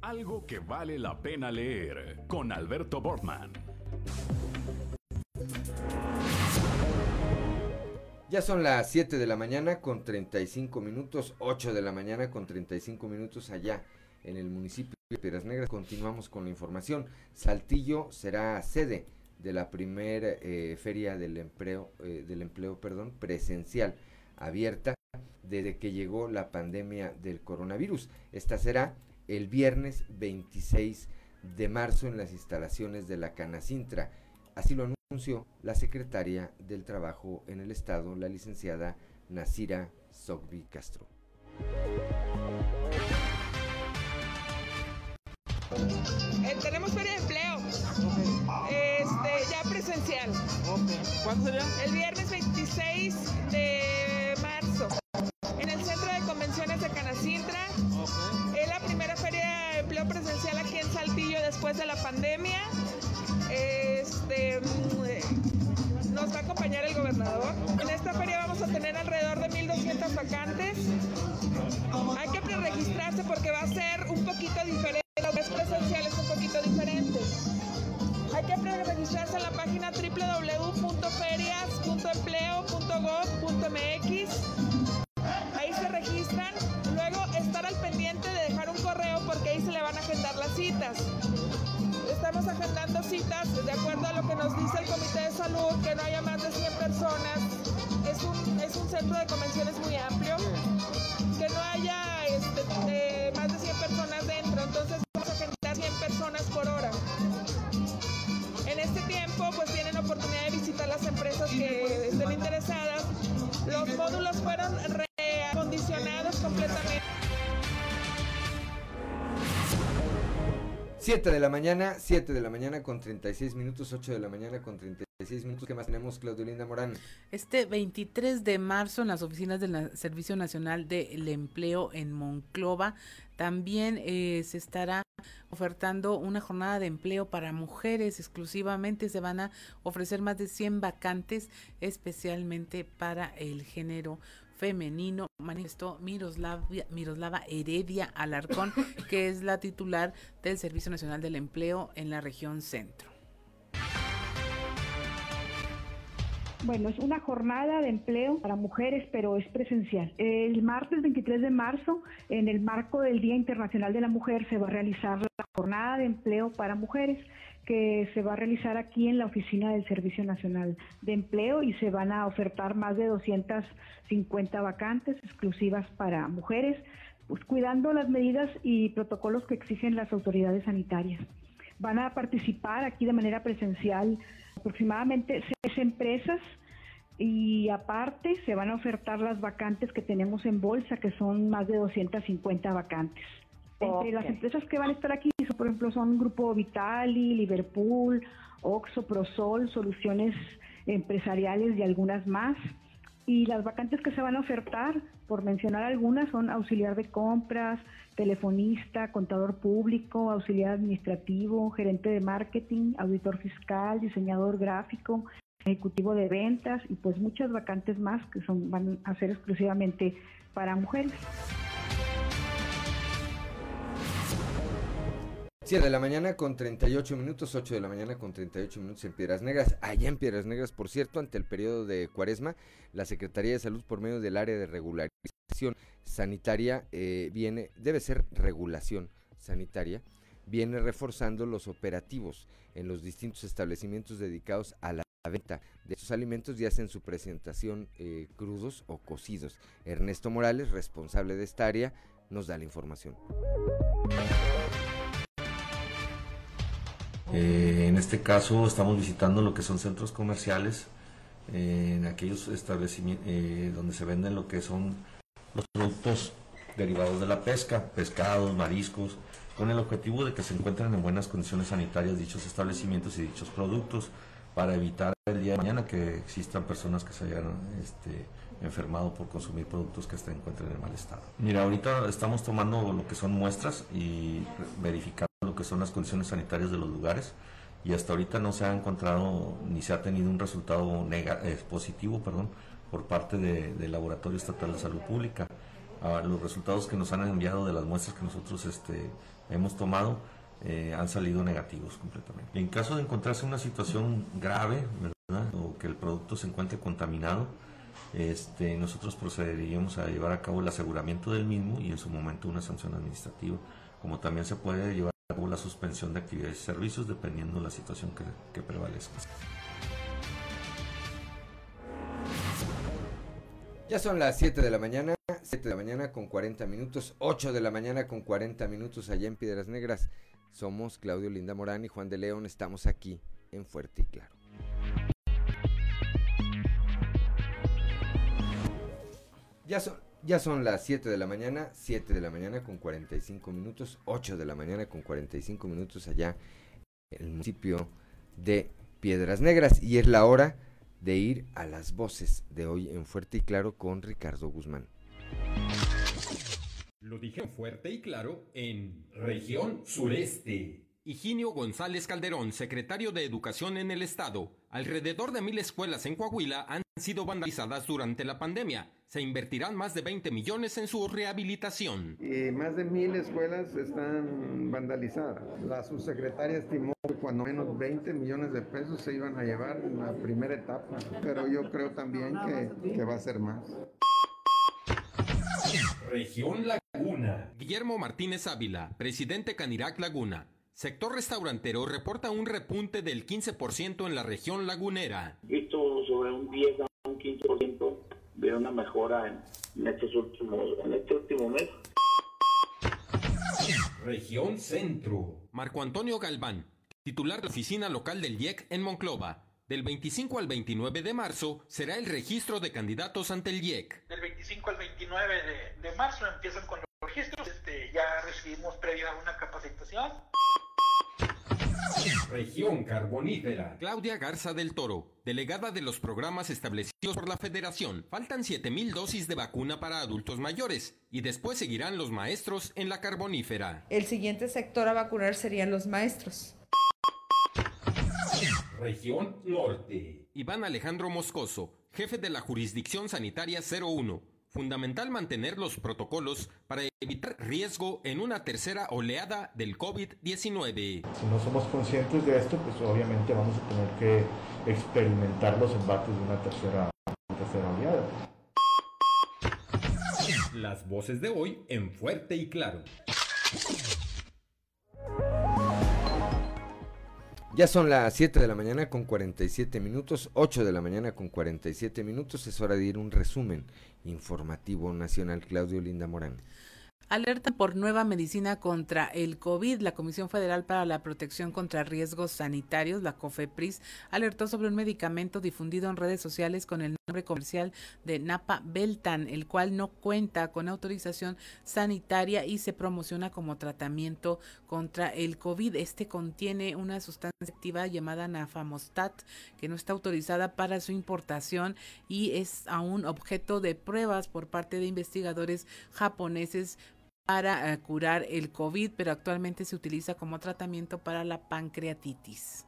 Algo que vale la pena leer con Alberto Bortman. Ya son las 7 de la mañana con 35 minutos, 8 de la mañana con 35 minutos allá en el municipio de Piedras Negras. Continuamos con la información. Saltillo será sede de la primera eh, feria del empleo, eh, del empleo perdón, presencial abierta desde que llegó la pandemia del coronavirus. Esta será el viernes 26 de marzo en las instalaciones de la Canacintra. Así lo anunció la secretaria del Trabajo en el Estado, la licenciada Nasira Sogbi Castro. Eh, tenemos feria de empleo. Este, ya presencial. ¿Cuándo sería? El viernes 26 de Canacintra. Es la primera feria de empleo presencial aquí en Saltillo después de la pandemia. Este, nos va a acompañar el gobernador. En esta feria vamos a tener alrededor de 1.200 estas vacantes. Hay que preregistrarse porque va a ser un poquito diferente. Lo que es presencial es un poquito diferente. Hay que preregistrarse en la página www.ferias.empleo.gov.mx. Salud, que no haya más de 100 personas. Es un, es un centro de convenciones muy amplio. Que no haya este, más de 100 personas dentro. Entonces vamos a agendar 100 personas por hora. En este tiempo, pues tienen oportunidad de visitar las empresas que estén interesadas. Los módulos fueron reacondicionados 7 de la mañana, 7 de la mañana con 36 minutos, 8 de la mañana con 36 minutos. ¿Qué más tenemos, Claudio Linda Morán? Este 23 de marzo en las oficinas del Servicio Nacional del Empleo en Monclova también eh, se estará ofertando una jornada de empleo para mujeres exclusivamente. Se van a ofrecer más de 100 vacantes especialmente para el género femenino, manifestó Miroslava, Miroslava Heredia Alarcón, que es la titular del Servicio Nacional del Empleo en la región centro. Bueno, es una jornada de empleo para mujeres, pero es presencial. El martes 23 de marzo, en el marco del Día Internacional de la Mujer, se va a realizar la jornada de empleo para mujeres que se va a realizar aquí en la oficina del Servicio Nacional de Empleo y se van a ofertar más de 250 vacantes exclusivas para mujeres, pues cuidando las medidas y protocolos que exigen las autoridades sanitarias. Van a participar aquí de manera presencial aproximadamente seis empresas y aparte se van a ofertar las vacantes que tenemos en bolsa, que son más de 250 vacantes. Entre las empresas que van a estar aquí, por ejemplo, son Grupo Vitali, Liverpool, Oxo, Prosol, Soluciones Empresariales y algunas más. Y las vacantes que se van a ofertar, por mencionar algunas, son auxiliar de compras, telefonista, contador público, auxiliar administrativo, gerente de marketing, auditor fiscal, diseñador gráfico, ejecutivo de ventas y pues muchas vacantes más que son van a ser exclusivamente para mujeres. 7 de la mañana con 38 minutos, 8 de la mañana con 38 minutos en Piedras Negras. Allá en Piedras Negras, por cierto, ante el periodo de cuaresma, la Secretaría de Salud, por medio del área de regularización sanitaria, eh, viene, debe ser regulación sanitaria, viene reforzando los operativos en los distintos establecimientos dedicados a la venta de estos alimentos, ya sea en su presentación eh, crudos o cocidos. Ernesto Morales, responsable de esta área, nos da la información. Eh, en este caso estamos visitando lo que son centros comerciales, eh, en aquellos establecimientos eh, donde se venden lo que son los productos derivados de la pesca, pescados, mariscos, con el objetivo de que se encuentren en buenas condiciones sanitarias dichos establecimientos y dichos productos para evitar el día de mañana que existan personas que se hayan este, enfermado por consumir productos que se encuentren en mal estado. Mira, ahorita estamos tomando lo que son muestras y verificando que son las condiciones sanitarias de los lugares y hasta ahorita no se ha encontrado ni se ha tenido un resultado eh, positivo perdón, por parte del Laboratorio Estatal de Salud Pública. Ah, los resultados que nos han enviado de las muestras que nosotros este, hemos tomado eh, han salido negativos completamente. En caso de encontrarse una situación grave o que el producto se encuentre contaminado, este, nosotros procederíamos a llevar a cabo el aseguramiento del mismo y en su momento una sanción administrativa, como también se puede llevar cabo la suspensión de actividades y servicios dependiendo de la situación que, que prevalezca. Ya son las 7 de la mañana, 7 de la mañana con 40 minutos, 8 de la mañana con 40 minutos allá en Piedras Negras. Somos Claudio Linda Morán y Juan de León, estamos aquí en Fuerte y Claro. Ya son, ya son las 7 de la mañana, 7 de la mañana con 45 minutos, 8 de la mañana con 45 minutos allá en el municipio de Piedras Negras y es la hora de ir a las voces de hoy en Fuerte y Claro con Ricardo Guzmán. Lo dije fuerte y claro en región sureste. Higinio González Calderón, secretario de Educación en el Estado. Alrededor de mil escuelas en Coahuila han sido vandalizadas durante la pandemia. Se invertirán más de 20 millones en su rehabilitación. Y más de mil escuelas están vandalizadas. La subsecretaria estimó que cuando menos 20 millones de pesos se iban a llevar en la primera etapa, pero yo creo también que, que va a ser más. Región Laguna. Guillermo Martínez Ávila, presidente Canirac Laguna. Sector restaurantero reporta un repunte del 15% en la región lagunera. Visto sobre un 10 a un 15% de una mejora en, estos últimos, en este último mes. Región Centro. Marco Antonio Galván, titular de la oficina local del IEC en Monclova. Del 25 al 29 de marzo será el registro de candidatos ante el IEC. Del 25 al 29 de, de marzo empiezan con los registros. Este, ya recibimos previa una capacitación. Región Carbonífera. Claudia Garza del Toro, delegada de los programas establecidos por la Federación. Faltan 7.000 dosis de vacuna para adultos mayores y después seguirán los maestros en la carbonífera. El siguiente sector a vacunar serían los maestros. Región Norte. Iván Alejandro Moscoso, jefe de la Jurisdicción Sanitaria 01 fundamental mantener los protocolos para evitar riesgo en una tercera oleada del COVID-19. Si no somos conscientes de esto, pues obviamente vamos a tener que experimentar los embates de una tercera, tercera oleada. Las voces de hoy en fuerte y claro. Ya son las 7 de la mañana con 47 minutos, 8 de la mañana con 47 minutos. Es hora de ir un resumen informativo nacional. Claudio Linda Morán. Alerta por nueva medicina contra el COVID. La Comisión Federal para la Protección contra Riesgos Sanitarios, la COFEPRIS, alertó sobre un medicamento difundido en redes sociales con el nombre comercial de Napa Beltan, el cual no cuenta con autorización sanitaria y se promociona como tratamiento contra el COVID. Este contiene una sustancia activa llamada nafamostat, que no está autorizada para su importación y es aún objeto de pruebas por parte de investigadores japoneses para eh, curar el COVID, pero actualmente se utiliza como tratamiento para la pancreatitis.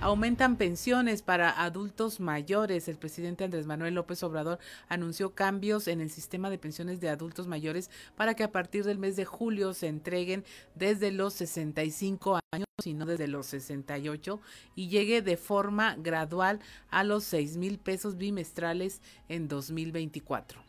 Aumentan pensiones para adultos mayores. El presidente Andrés Manuel López Obrador anunció cambios en el sistema de pensiones de adultos mayores para que a partir del mes de julio se entreguen desde los 65 años y no desde los 68 y llegue de forma gradual a los 6 mil pesos bimestrales en 2024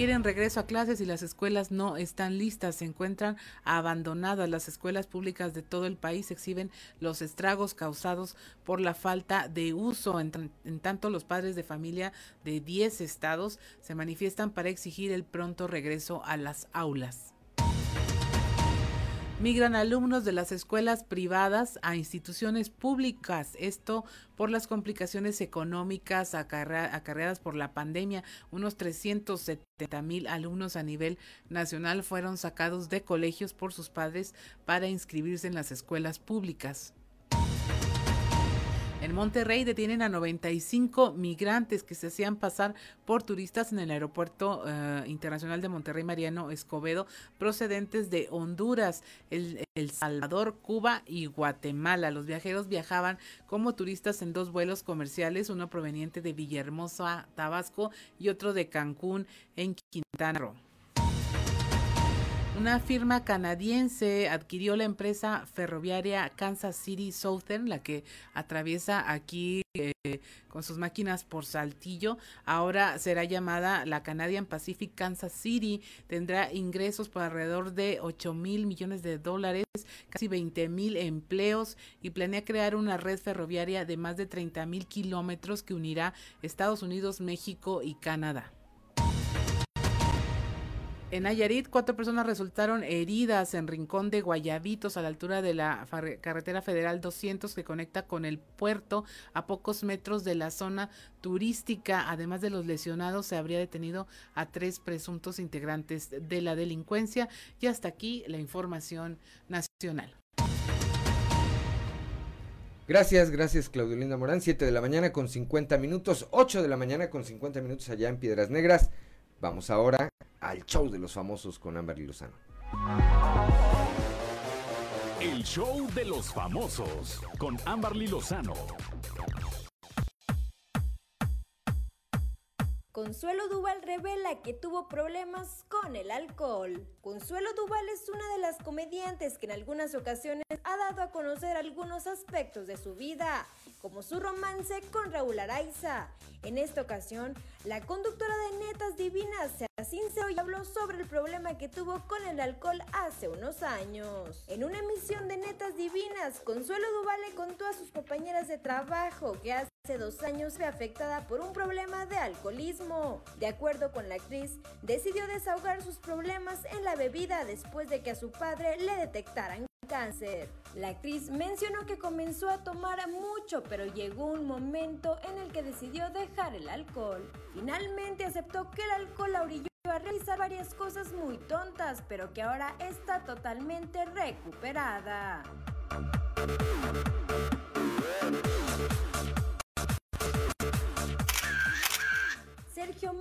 quieren regreso a clases y las escuelas no están listas, se encuentran abandonadas. Las escuelas públicas de todo el país exhiben los estragos causados por la falta de uso. En, tanto, los padres de familia de 10 estados se manifiestan para exigir el pronto regreso a las aulas. Migran alumnos de las escuelas privadas a instituciones públicas, esto por las complicaciones económicas acarreadas por la pandemia. Unos 370 mil alumnos a nivel nacional fueron sacados de colegios por sus padres para inscribirse en las escuelas públicas. En Monterrey detienen a 95 migrantes que se hacían pasar por turistas en el aeropuerto eh, internacional de Monterrey Mariano Escobedo, procedentes de Honduras, el, el, Salvador, Cuba y Guatemala. Los viajeros viajaban como turistas en dos vuelos comerciales, uno proveniente de Villahermosa, Tabasco, y otro de Cancún, en Quintana Roo. Una firma canadiense adquirió la empresa ferroviaria Kansas City Southern, la que atraviesa aquí eh, con sus máquinas por Saltillo. Ahora será llamada la Canadian Pacific Kansas City. Tendrá ingresos por alrededor de 8 mil millones de dólares, casi 20 mil empleos y planea crear una red ferroviaria de más de 30 mil kilómetros que unirá Estados Unidos, México y Canadá. En Nayarit, cuatro personas resultaron heridas en Rincón de Guayabitos, a la altura de la carretera federal 200 que conecta con el puerto a pocos metros de la zona turística. Además de los lesionados, se habría detenido a tres presuntos integrantes de la delincuencia. Y hasta aquí la información nacional. Gracias, gracias Claudio Linda Morán. 7 de la mañana con 50 minutos, 8 de la mañana con 50 minutos allá en Piedras Negras. Vamos ahora al show de los famosos con Amberly Lozano. El show de los famosos con Amberly Lozano. Consuelo Duval revela que tuvo problemas con el alcohol. Consuelo Duval es una de las comediantes que en algunas ocasiones ha dado a conocer algunos aspectos de su vida, como su romance con Raúl Araiza. En esta ocasión, la conductora de Netas Divinas se sinceró y habló sobre el problema que tuvo con el alcohol hace unos años. En una emisión de Netas Divinas, Consuelo Duval le contó a sus compañeras de trabajo que hace dos años fue afectada por un problema de alcoholismo. De acuerdo con la actriz, decidió desahogar sus problemas en la bebida después de que a su padre le detectaran cáncer. La actriz mencionó que comenzó a tomar mucho, pero llegó un momento en el que decidió dejar el alcohol. Finalmente aceptó que el alcohol la orilló a realizar varias cosas muy tontas, pero que ahora está totalmente recuperada.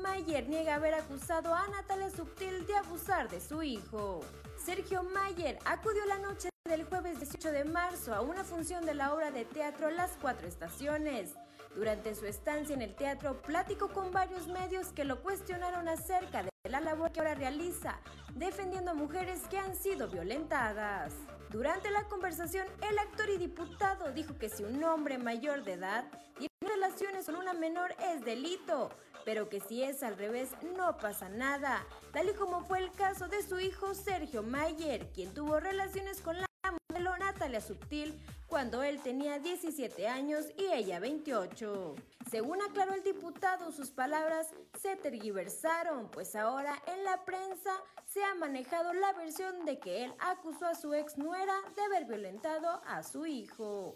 Mayer niega haber acusado a Natalia Subtil de abusar de su hijo. Sergio Mayer acudió la noche del jueves 18 de marzo a una función de la obra de teatro Las Cuatro Estaciones. Durante su estancia en el teatro, platicó con varios medios que lo cuestionaron acerca de la labor que ahora realiza, defendiendo a mujeres que han sido violentadas. Durante la conversación, el actor y diputado dijo que si un hombre mayor de edad tiene relaciones con una menor es delito, pero que si es al revés no pasa nada, tal y como fue el caso de su hijo Sergio Mayer, quien tuvo relaciones con la modelo Natalia Subtil cuando él tenía 17 años y ella 28. Según aclaró el diputado, sus palabras se tergiversaron, pues ahora en la prensa se ha manejado la versión de que él acusó a su ex nuera de haber violentado a su hijo.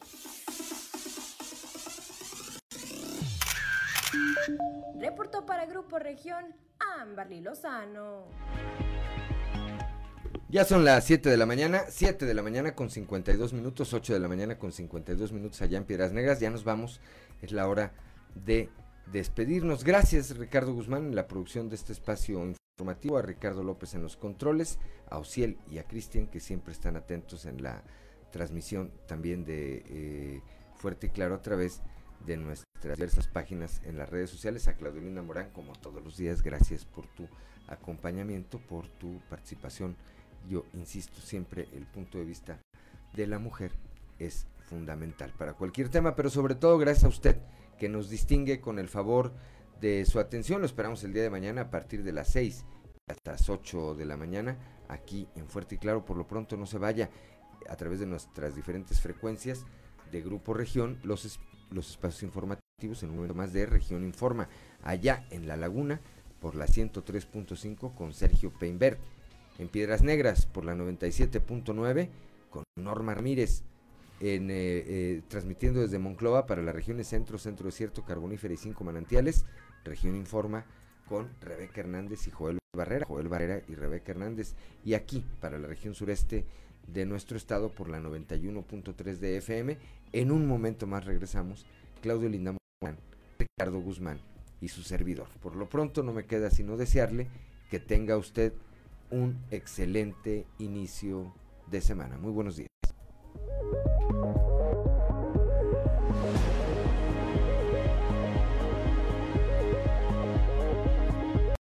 Reportó para Grupo Región Amberly Lozano. Ya son las 7 de la mañana, 7 de la mañana con 52 minutos, 8 de la mañana con 52 minutos allá en Piedras Negras. Ya nos vamos, es la hora de despedirnos. Gracias Ricardo Guzmán en la producción de este espacio informativo, a Ricardo López en los controles, a Ociel y a Cristian que siempre están atentos en la transmisión también de eh, Fuerte y Claro a través de nuestras diversas páginas en las redes sociales. A Claudelina Morán, como todos los días, gracias por tu acompañamiento, por tu participación yo insisto, siempre el punto de vista de la mujer es fundamental para cualquier tema, pero sobre todo gracias a usted que nos distingue con el favor de su atención. Lo esperamos el día de mañana a partir de las 6 hasta las 8 de la mañana aquí en Fuerte y Claro. Por lo pronto no se vaya a través de nuestras diferentes frecuencias de Grupo Región, los, los espacios informativos en un momento más de Región Informa, allá en La Laguna por la 103.5 con Sergio Peinbert. En Piedras Negras por la 97.9 con Norma Ramírez, en, eh, eh, transmitiendo desde Monclova para las regiones centro, centro desierto, carbonífera y cinco manantiales, región informa con Rebeca Hernández y Joel Barrera, Joel Barrera y Rebeca Hernández, y aquí para la región sureste de nuestro estado por la 91.3 de FM. En un momento más regresamos, Claudio Lindamón, Ricardo Guzmán y su servidor. Por lo pronto no me queda sino desearle que tenga usted un excelente inicio de semana. Muy buenos días.